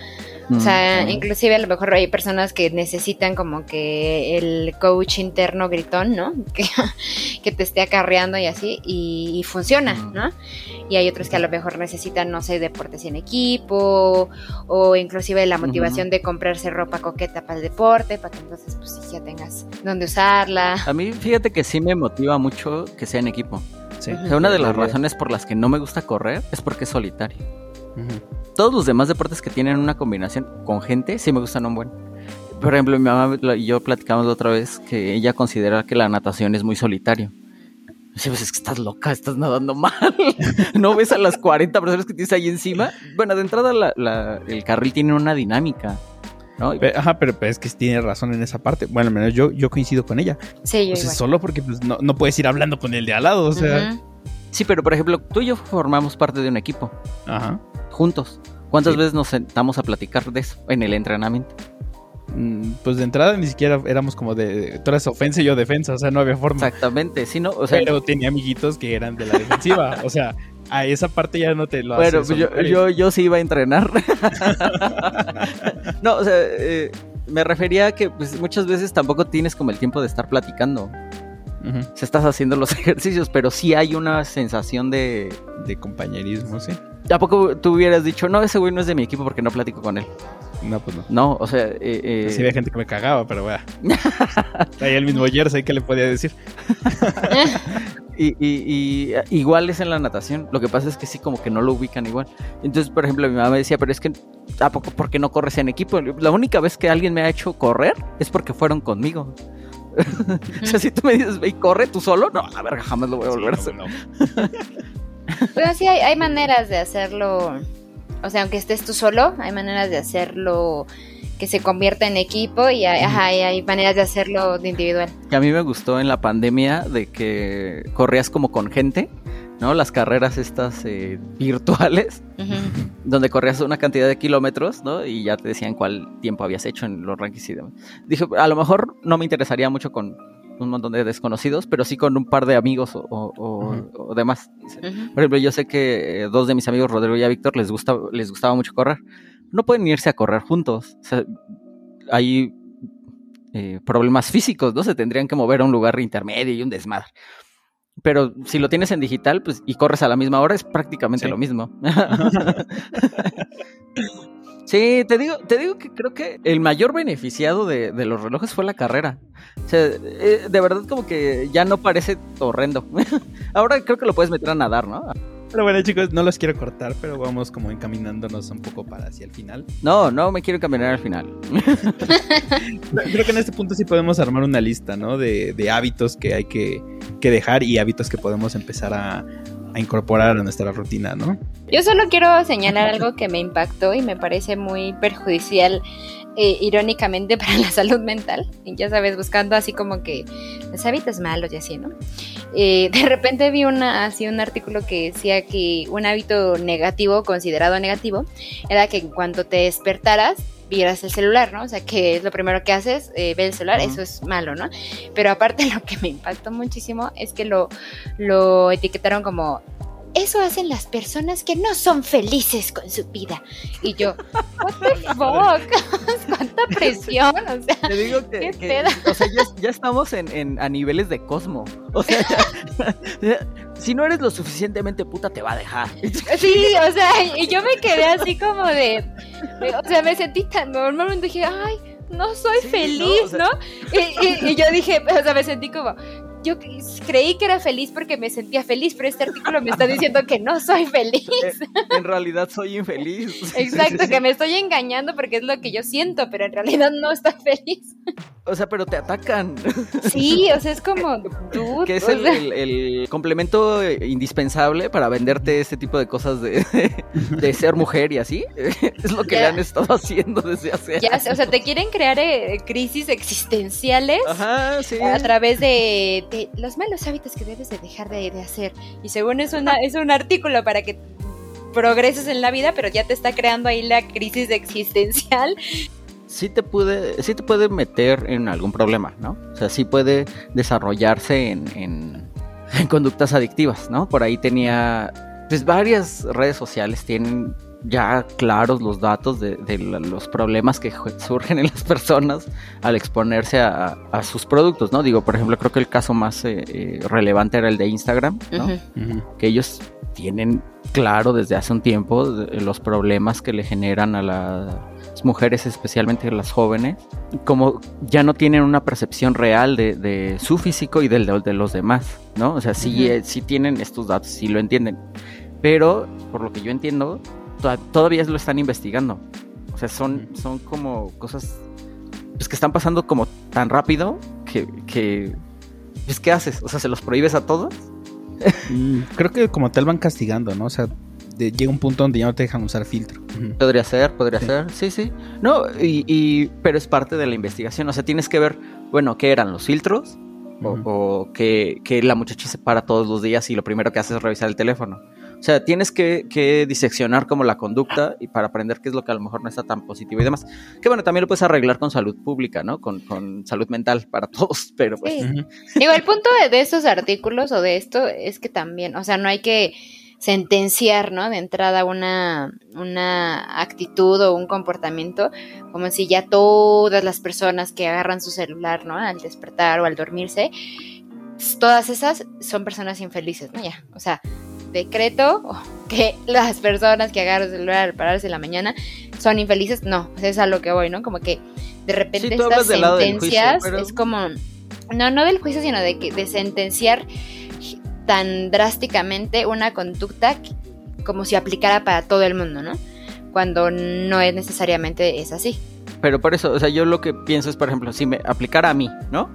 o sea, inclusive a lo mejor hay personas que necesitan como que el coach interno gritón, ¿no? (laughs) Que, te esté acarreando y así, y, funciona, ¿no? Y hay otros que a lo mejor necesitan, no sé, deportes en equipo, o inclusive la motivación de comprarse ropa coqueta para el deporte, para que entonces pues ya tengas donde usarla. A mí fíjate que sí me motiva mucho que sea en equipo. Sí. O sea, una de las razones por las que no me gusta correr es porque es solitario todos los demás deportes que tienen una combinación con gente, sí me gustan un buen. Por ejemplo, mi mamá y yo platicamos la otra vez que ella considera que la natación es muy solitario. Sí, pues es que estás loca, estás nadando mal. (laughs) no ves a las 40 personas que tienes ahí encima. Bueno, de entrada el carril tiene una dinámica. ¿no? ajá, pero, es que tiene razón en esa parte. Bueno, al menos yo, yo coincido con ella. Sí, yo Solo porque pues, no, no, puedes ir hablando con el de al lado, o sea. Sí, pero por ejemplo, tú y yo formamos parte de un equipo. Ajá. Juntos. ¿Cuántas veces nos sentamos a platicar de eso en el entrenamiento? Mm, pues de entrada ni siquiera éramos como de tú eres ofensa y yo defensa, o sea, no había forma. Exactamente, sí, ¿no? O sea, pero tenía amiguitos que eran de la defensiva, o sea, a esa parte ya no te lo Bueno, pues yo, yo, yo, sí iba a entrenar. (laughs) no, o sea, eh, me refería a que pues, muchas veces tampoco tienes como el tiempo de estar platicando. Se estás haciendo los (laughs) ejercicios, pero sí hay una sensación de... De compañerismo, sí. ¿Tampoco tú hubieras dicho, no, ese güey no es de mi equipo porque no platico con él? No, pues no. No, o sea... Eh, eh... Sí había gente que me cagaba, pero vea. Ahí el mismo jersey, ¿qué le podía decir? (laughs) y, y, igual es en la natación. Lo que pasa es que sí, como que no lo ubican igual. Entonces, por ejemplo, mi mamá me decía, pero es que ¿a poco por qué no corres en equipo? La única vez que alguien me ha hecho correr es porque fueron conmigo. (laughs) o sea, si tú me dices, ve y corre tú solo, no, a ver, jamás lo voy a volver a hacer. No. (laughs) Pero sí hay, hay maneras de hacerlo o sea, aunque estés tú solo, hay maneras de hacerlo que se convierta en equipo y hay, maneras de hacerlo de individual. Que a mí me gustó en la pandemia de que corrías como con gente, ¿no? Las carreras estas eh, virtuales, (laughs) donde corrías una cantidad de kilómetros, ¿no? Y ya te decían cuál tiempo habías hecho en los rankings y demás. Dije, a lo mejor no me interesaría mucho con un montón de desconocidos, pero sí con un par de amigos o, demás. Por ejemplo, yo sé que eh, dos de mis amigos, Rodrigo y Víctor, les, gusta, les gustaba mucho correr. No pueden irse a correr juntos. hay eh, problemas físicos, ¿no? Se tendrían que mover a un lugar intermedio y un desmadre. Pero si lo tienes en digital, pues, y corres a la misma hora, es prácticamente lo mismo. (laughs) (laughs) Sí, te digo, te digo que creo que el mayor beneficiado de, los relojes fue la carrera. O sea, eh, de verdad como que ya no parece horrendo. (laughs) Ahora creo que lo puedes meter a nadar, ¿no? Pero bueno, chicos, no los quiero cortar, pero vamos como encaminándonos un poco para hacia el final. No, no me quiero encaminar al final. (laughs) Creo que en este punto sí podemos armar una lista, ¿no? De, hábitos que hay que, que dejar y hábitos que podemos empezar a, a incorporar a nuestra rutina, ¿no? Yo solo quiero señalar algo que me impactó y me parece muy perjudicial, eh, irónicamente, (laughs) para la salud mental. Ya sabes, buscando así como que los hábitos malos y así, ¿no? Eh, de repente vi una, así un artículo que decía que un hábito negativo, considerado negativo, era que cuando te despertaras vieras el celular, ¿no? O sea, que es lo primero que haces, eh, ver el celular, eso es malo, ¿no? Pero aparte (laughs) lo que me impactó muchísimo es que lo, lo etiquetaron como eso hacen las personas que no son felices con su vida. Y yo, what the fuck? (laughs) ¿Cuánta (laughs) presión? O sea, Te digo que, o sea, ya, estamos en, a niveles de cosmo. O sea, (laughs) si no eres lo suficientemente puta, te va a dejar. Sí, o sea, y yo me quedé así como de, o sea, me sentí tan, normalmente dije, ay, no soy feliz, ¿no? y, y, yo dije, o sea, me sentí como, yo creí que era feliz porque me sentía feliz, pero este artículo me está diciendo que no soy feliz. (laughs) En realidad soy infeliz. (laughs) Exacto, que me estoy engañando porque es lo que yo siento, pero en realidad no estoy feliz. O sea, pero te atacan. Sí, o sea, es como dude, (laughs) Que es el, complemento indispensable para venderte este tipo de cosas de, ser mujer y así. Es lo que le han estado haciendo desde hace ya, O sea, te quieren crear eh, crisis existenciales a través de los malos hábitos que debes de dejar de, hacer. Y según es, es un artículo para que progreses en la vida, pero ya te está creando ahí la crisis existencial. Sí te puede, sí te puede meter en algún problema, ¿no? O sea, sí puede desarrollarse en, en, en conductas adictivas, ¿no? Por ahí tenía, pues varias redes sociales tienen ya claros los datos de, los problemas que surgen en las personas al exponerse a, sus productos, ¿no? Digo, por ejemplo, creo que el caso más eh, eh, relevante era el de Instagram, ¿no? Que ellos tienen claro desde hace un tiempo los problemas que le generan a las mujeres, especialmente a las jóvenes, como ya no tienen una percepción real de, su físico y del de, los demás, ¿no? O sea, sí, eh, sí tienen estos datos, sí lo entienden, pero por lo que yo entiendo, todavía lo están investigando. O sea, son, son como cosas pues, que están pasando como tan rápido que, que pues, ¿qué haces? O sea, ¿se los prohíbes a todos? Mm, creo que como tal van castigando, ¿no? O sea, llega un punto donde ya no te dejan usar filtro. Podría ser, podría ser, sí, sí. No, y, pero es parte de la investigación. O sea, tienes que ver, bueno, qué eran los filtros o, que, la muchacha se para todos los días y lo primero que hace es revisar el teléfono. O sea, tienes que, diseccionar como la conducta y para aprender qué es lo que a lo mejor no está tan positivo y demás. Que bueno, también lo puedes arreglar con salud pública, ¿no? Con, salud mental para (laughs) todos, pero pues... Digo, el punto de, de estos artículos o de esto es que también, o sea, no hay que sentenciar, ¿no? De entrada una, una actitud o un comportamiento, como si ya todas las personas que agarran su celular, ¿no? Al despertar o al dormirse, todas esas son personas infelices, ¿no? Ya, o sea, decreto (laughs) que las personas que agarran su celular al pararse en la mañana son infelices, no, es a lo que voy, ¿no? Como que de repente estas sentencias es como, no, no del juicio, sino de, que, de sentenciar tan drásticamente una conducta como si aplicara para todo el mundo, ¿no? Cuando no es necesariamente es así. Pero por eso, o sea, yo lo que pienso es, por ejemplo, si me aplicara a mí, ¿no?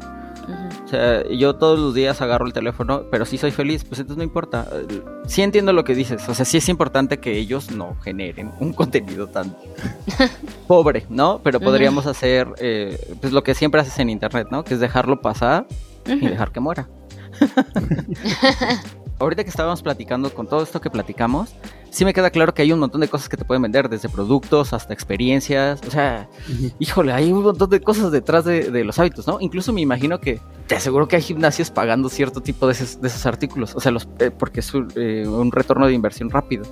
O sea, yo todos los días agarro el teléfono, pero si soy feliz, pues entonces no importa. Sí entiendo lo que dices, o sea, sí es importante que ellos no generen un (laughs) contenido tan (laughs) pobre, ¿no? Pero podríamos hacer, eh, pues lo que siempre haces en internet, ¿no? Que es dejarlo pasar y dejar que muera. (laughs) Ahorita que estábamos platicando con todo esto que platicamos, sí me queda claro que hay un montón de cosas que te pueden vender, desde productos hasta experiencias. O sea, híjole, hay un montón de cosas detrás de, los hábitos, ¿no? Incluso me imagino que te aseguro que hay gimnasios pagando cierto tipo de esos, artículos. O sea, los, eh, porque es eh, un, retorno de inversión rápido.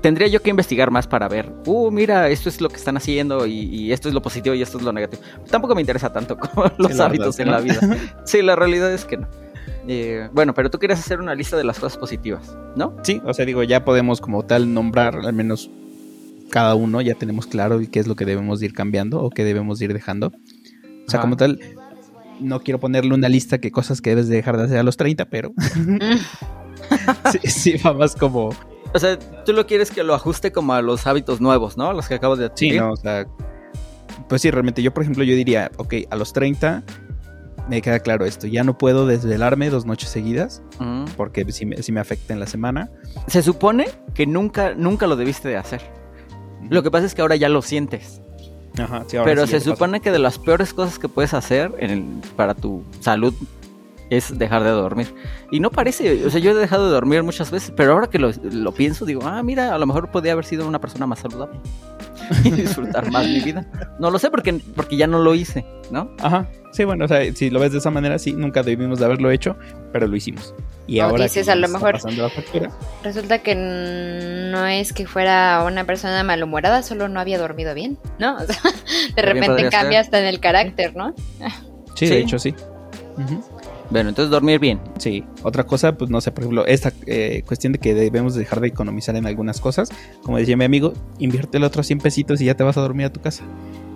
Tendría yo que investigar más para ver, uh, mira, esto es lo que están haciendo y, esto es lo positivo y esto es lo negativo. Tampoco me interesa tanto (laughs) como los hábitos en la vida. (laughs) sí, la realidad es que no. Eh, bueno, pero tú quieres hacer una lista de las cosas positivas, ¿no? Sí, o sea, digo, ya podemos como tal nombrar al menos cada uno, ya tenemos claro qué es lo que debemos ir cambiando o qué debemos ir dejando. O sea, como tal, no quiero ponerle una lista que cosas que debes dejar de hacer a los 30, pero (laughs) sí, sí, va más como... O sea, tú lo quieres que lo ajuste como a los hábitos nuevos, ¿no? Los que acabo de decir. Sí, no, o sea... Pues sí, realmente yo, por ejemplo, yo diría, ok, a los 30 me queda claro esto. Ya no puedo desvelarme dos noches seguidas porque si me, afecta en la semana. Se supone que nunca, nunca lo debiste de hacer. Lo que pasa es que ahora ya lo sientes. Ajá, sí, ahora Pero se supone que de las peores cosas que puedes hacer para tu salud es dejar de dormir. Y no parece, o sea, yo he dejado de dormir muchas veces, pero ahora que lo, lo pienso, digo, ah, mira, a lo mejor podría haber sido una persona más saludable. (laughs) y disfrutar más mi vida. No lo sé porque, porque ya no lo hice, ¿no? Ajá. Sí, bueno, o sea, si lo ves de esa manera, sí, nunca debimos de haberlo hecho, pero lo hicimos. Y ahora dices, a lo mejor resulta que no es que fuera una persona malhumorada, solo no había dormido bien, ¿no? (laughs) O sea, de repente cambia hasta en el carácter, ¿no? Sí, de hecho sí. Bueno, entonces dormir bien. Sí. Otra cosa, pues no sé, por ejemplo, esta eh, cuestión de que debemos dejar de economizar en algunas cosas. Como decía mi amigo, invierte el otro 100 pesitos y ya te vas a dormir a tu casa.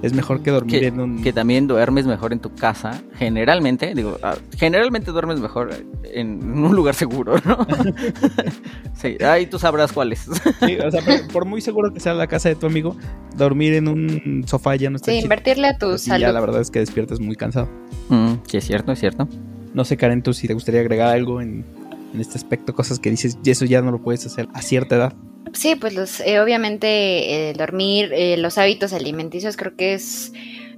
Es mejor que dormir en un... Que también duermes mejor en tu casa. Generalmente, digo, ah, generalmente duermes mejor en un lugar seguro, ¿no? (laughs) sí, ahí tú sabrás cuáles. sí, o sea, por, muy seguro que sea la casa de tu amigo, dormir en un sofá ya no está Sí, invertirle a tu salud. Ya la verdad es que despiertas muy cansado. Mm, sí, es cierto, es cierto. No sé, Karen, tú si te gustaría agregar algo en, este aspecto, cosas que dices, y eso ya no lo puedes hacer a cierta edad. Sí, pues los, eh, obviamente el dormir, eh, los hábitos alimenticios creo que es,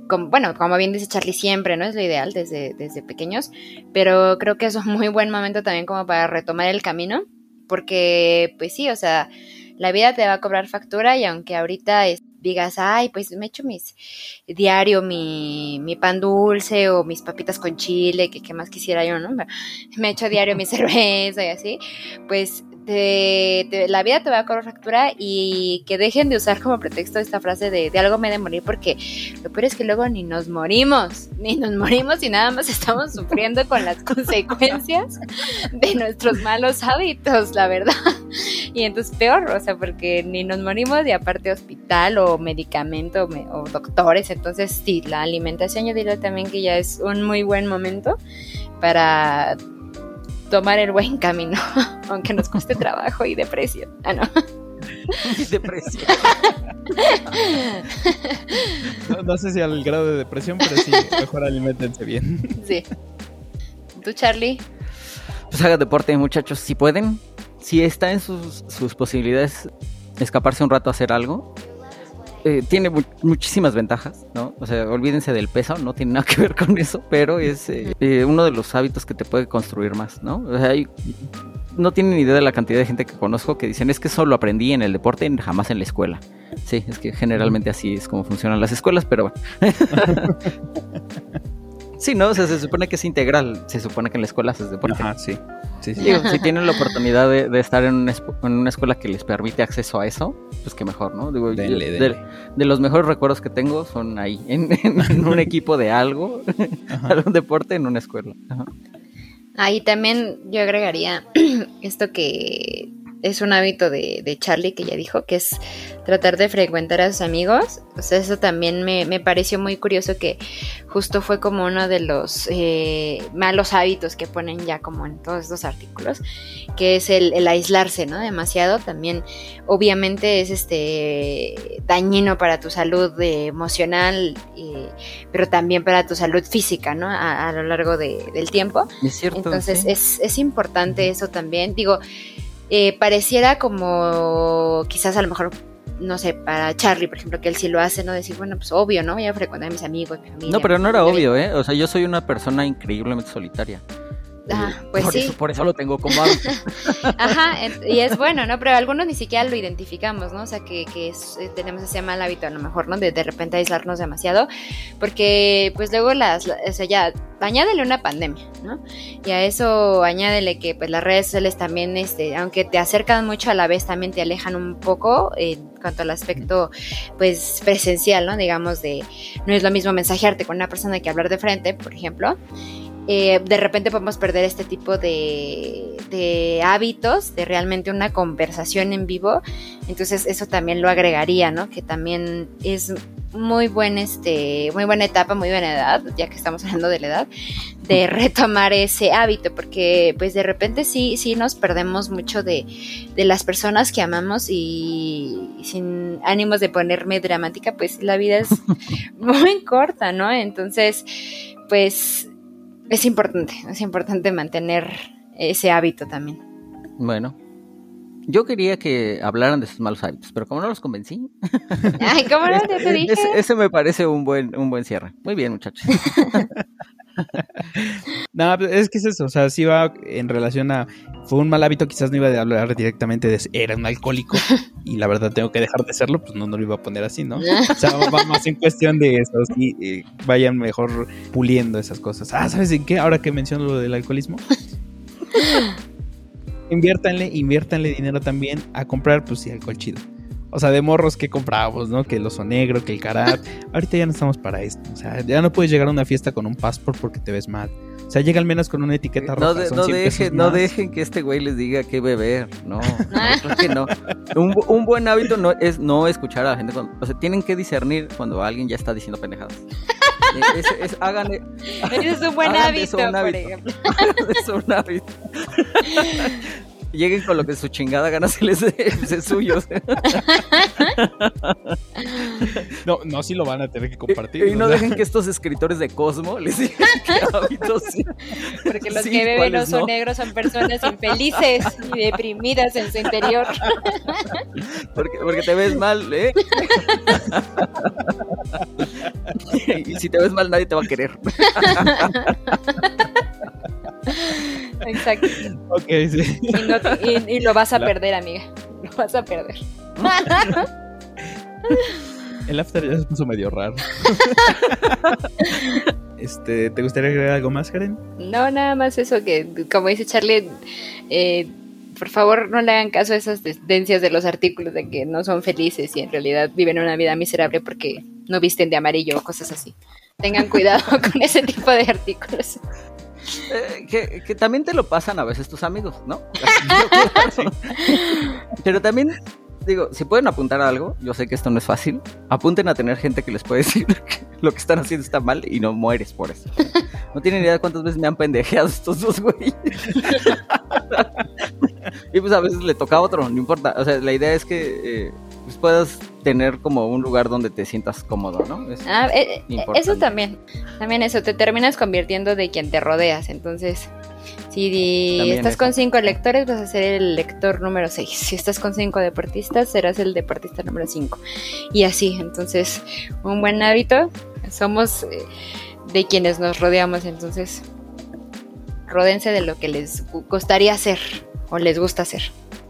como, bueno, como bien dice Charlie, siempre, ¿no? Es lo ideal desde, desde pequeños, pero creo que es un muy buen momento también como para retomar el camino, porque pues sí, o sea, la vida te va a cobrar factura y aunque ahorita digas, ay, pues me echo mis diario mi, pan dulce o mis papitas con chile, que qué más quisiera yo, ¿no? Me echo diario mi (laughs) cerveza y así, pues la vida te va a cobrar factura y que dejen de usar como pretexto esta frase de, de algo me de morir porque lo peor es que luego ni nos morimos, ni nos morimos y nada más estamos sufriendo con las consecuencias de nuestros malos hábitos, la verdad. Y entonces peor, o sea, porque ni nos morimos y aparte hospital o medicamento o, doctores, entonces sí, la alimentación yo diría también que ya es un muy buen momento para tomar el buen camino, (laughs) aunque nos cueste trabajo y depresión. Ah, no. (laughs) depresión. (laughs) no, sé si al grado de depresión, pero sí, mejor alimentense bien. Sí. ¿Tú, Charlie? Pues hagan deporte, muchachos, si pueden. si está en sus, sus posibilidades escaparse un rato a hacer algo, eh, tiene muchísimas ventajas, ¿no? O sea, olvídense del peso, no tiene nada (laughs) que ver con eso, pero es eh, eh, uno de los hábitos que te puede construir más, ¿no? O sea, hay, no tienen idea de la cantidad de gente que conozco que dicen es que solo aprendí en el deporte jamás en la escuela. Sí, es que generalmente así es como funcionan las escuelas, pero bueno. (laughs) (laughs) sí, ¿no? O sea, se supone que es integral, se supone que en la escuela haces deporte. Ajá, sí si (laughs) tienen la oportunidad de, estar en una, escuela que les permite acceso a eso, pues que mejor, ¿no? de, los mejores recuerdos que tengo son ahí, en, (laughs) un equipo de algo, un deporte en una escuela. Ahí también yo agregaría (clears throat) esto que es un hábito de, de, Charlie que ya dijo, que es tratar de frecuentar a sus amigos. O sea, eso también me, pareció muy curioso que justo fue como uno de los eh, malos hábitos que ponen ya como en todos estos artículos, que es el, aislarse, ¿no? Demasiado. También, obviamente, es este dañino para tu salud emocional, pero también para tu salud física, ¿no? A, lo largo del tiempo. Es cierto. Entonces, es, es importante eso también. Digo, eh, pareciera como quizás a lo mejor no sé, para Charlie, por ejemplo, que él sí lo hace, ¿no? Decir, bueno, pues obvio, ¿no? Voy a frecuentar a mis amigos, mi familia. No, pero no era obvio, ¿eh? O sea, yo soy una persona increíblemente solitaria. Ajá, pues por sí. Eso, por eso lo tengo como. (laughs) Ajá, y es bueno, ¿no? Pero algunos ni siquiera lo identificamos, ¿no? O sea, que, que eh, tenemos ese mal hábito a lo mejor, ¿no? De de repente aislarnos demasiado, porque pues luego las, o sea, ya, añádele una pandemia, ¿no? Y a eso añádele que pues las redes sociales también, este, aunque te acercan mucho a la vez, también te alejan un poco en cuanto al aspecto, pues, presencial, ¿no? Digamos de, no es lo mismo mensajearte con una persona que hablar de frente, por ejemplo. Eh, de repente podemos perder este tipo de, de, hábitos, de realmente una conversación en vivo. Entonces eso también lo agregaría, ¿no? Que también es muy buen este, muy buena etapa, muy buena edad, ya que estamos (laughs) hablando de la edad, de retomar ese hábito, porque pues de repente sí, sí nos perdemos mucho de, de las personas que amamos y sin ánimos de ponerme dramática, pues la vida es (laughs) muy corta, ¿no? Entonces, pues es importante, es importante mantener ese hábito también. Bueno, yo quería que hablaran de sus malos hábitos, pero como no los convencí. Ay, ¿cómo no? te (laughs) dije. Ese, me parece un buen, un buen cierre. Muy bien, muchachos. (laughs) (laughs) no, pues, es que es eso, o sea, sí va en relación a. Fue un mal hábito, quizás no iba a hablar directamente de. Era un alcohólico y la verdad tengo que dejar de serlo, pues no, no lo iba a poner así, ¿no? O sea, va más en cuestión de eso, sí, eh, vayan mejor puliendo esas cosas. Ah, ¿sabes en qué? Ahora que menciono lo del alcoholismo. (laughs) inviértanle, inviértanle dinero también a comprar, pues sí, alcohol chido. O sea, de morros que comprábamos, ¿no? Que el oso negro, que el carat. Ahorita ya no estamos para esto. O sea, ya no puedes llegar a una fiesta con un passport porque te ves mal. O sea, llega al menos con una etiqueta roja. no, dejen, no dejen que este güey les diga qué beber. No, (laughs) no que no. Un, buen hábito no es no escuchar a la gente. o sea, tienen que discernir cuando alguien ya está diciendo pendejadas. (laughs) Es, es, hagan, Ese es un buen hábito, por ejemplo. (laughs) es un hábito lleguen con lo que su chingada gana se les dé, es suyo. no, no, sí lo van a tener que compartir. Y, no, dejen que estos escritores de Cosmo les digan (laughs) qué hábitos. Porque los que beben oso negros son personas infelices y deprimidas en su interior. Porque, porque te ves mal, ¿eh? (laughs) y si te ves mal, nadie te va a querer. (laughs) (laughs) Exacto. Ok, sí. Y, lo vas a perder, amiga. Lo vas a perder. (laughs) El after ya se puso medio raro. (laughs) este, ¿Te gustaría agregar algo más, Karen? No, nada más eso que, como dice Charlie, eh, por favor no le hagan caso a esas tendencias de los artículos de que no son felices y en realidad viven una vida miserable porque no visten de amarillo o cosas así. Tengan cuidado con ese tipo de artículos. Eh, que, también te lo pasan a veces tus amigos, ¿no? (laughs) Pero también, digo, si pueden apuntar a algo, yo sé que esto no es fácil, apunten a tener gente que les puede (laughs) decir que lo que están haciendo está mal y no mueres por eso. No tienen idea de cuántas veces me han pendejeado estos dos güeyes. (laughs) y pues a veces le toca a otro, no importa. O sea, la idea es que eh, pues puedas tener como un lugar donde te sientas cómodo, ¿no? ah, eh, eh, eso también, también eso, te terminas convirtiendo de quien te rodeas, entonces Si estás con cinco lectores, vas a ser el lector número 6. Si estás con cinco deportistas, serás el deportista número 5. Y así, entonces, un buen hábito. Somos de quienes nos rodeamos, entonces, rodense de lo que les gustaría hacer o les gusta hacer.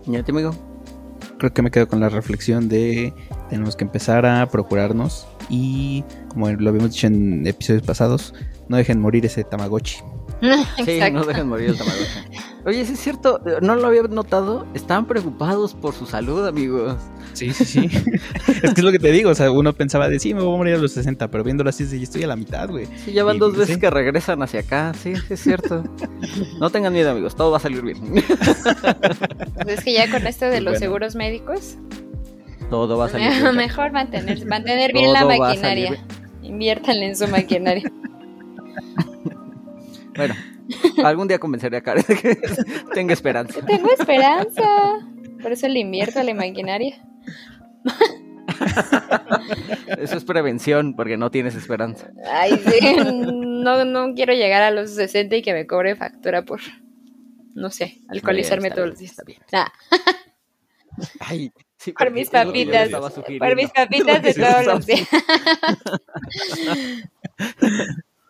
¿Y a ti, amigo? Creo que me quedo con la reflexión de tenemos que empezar a procurarnos y, como lo habíamos dicho en episodios pasados, no dejen morir ese Tamagotchi. (laughs) sí, no dejen morir el Tamagotchi. Oye, sí es cierto, no lo había notado. Estaban preocupados por su salud, amigos. Sí, sí, sí. (laughs) es que es lo que te digo. O sea, uno pensaba de sí, me voy a morir a los 60, pero viéndolo así, sí, estoy a la mitad, güey. Sí, ya van dos veces que regresan hacia acá. Sí, sí, es cierto. no tengan miedo, amigos. Todo va a salir bien. Pues es que ya con esto de los seguros médicos. Todo va a salir (laughs) bien. Mejor mantener, mantener bien la maquinaria. Inviértanle en su maquinaria. Bueno, algún día convenceré a Karen de que (laughs) tenga esperanza. tengo esperanza. Por eso le invierto a la maquinaria. Eso es prevención, porque no tienes esperanza. Ay, sí. No, no quiero llegar a los 60 y que me cobre factura por, no sé, alcoholizarme todos los días. Está bien. Ay, por mis papitas. Por mis papitas de (laughs) todos los días.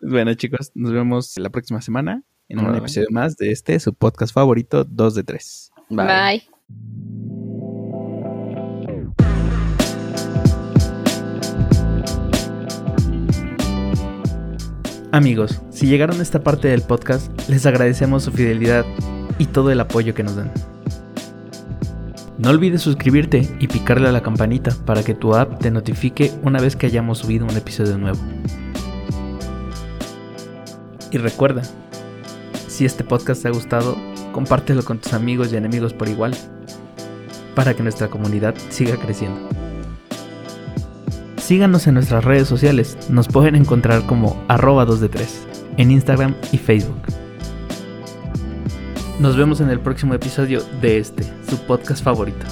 Bueno, chicos, nos vemos la próxima semana en un episodio más de este, su podcast favorito, 2 de 3. Bye. Amigos, si llegaron a esta parte del podcast, les agradecemos su fidelidad y todo el apoyo que nos dan. No olvides suscribirte y picarle a la campanita para que tu app te notifique una vez que hayamos subido un episodio nuevo. Y recuerda, si este podcast te ha gustado, compártelo con tus amigos y enemigos por igual, para que nuestra comunidad siga creciendo. Síganos en nuestras redes sociales, nos pueden encontrar como arroba 2 de 3 en Instagram y Facebook. Nos vemos en el próximo episodio de este, su podcast favorito.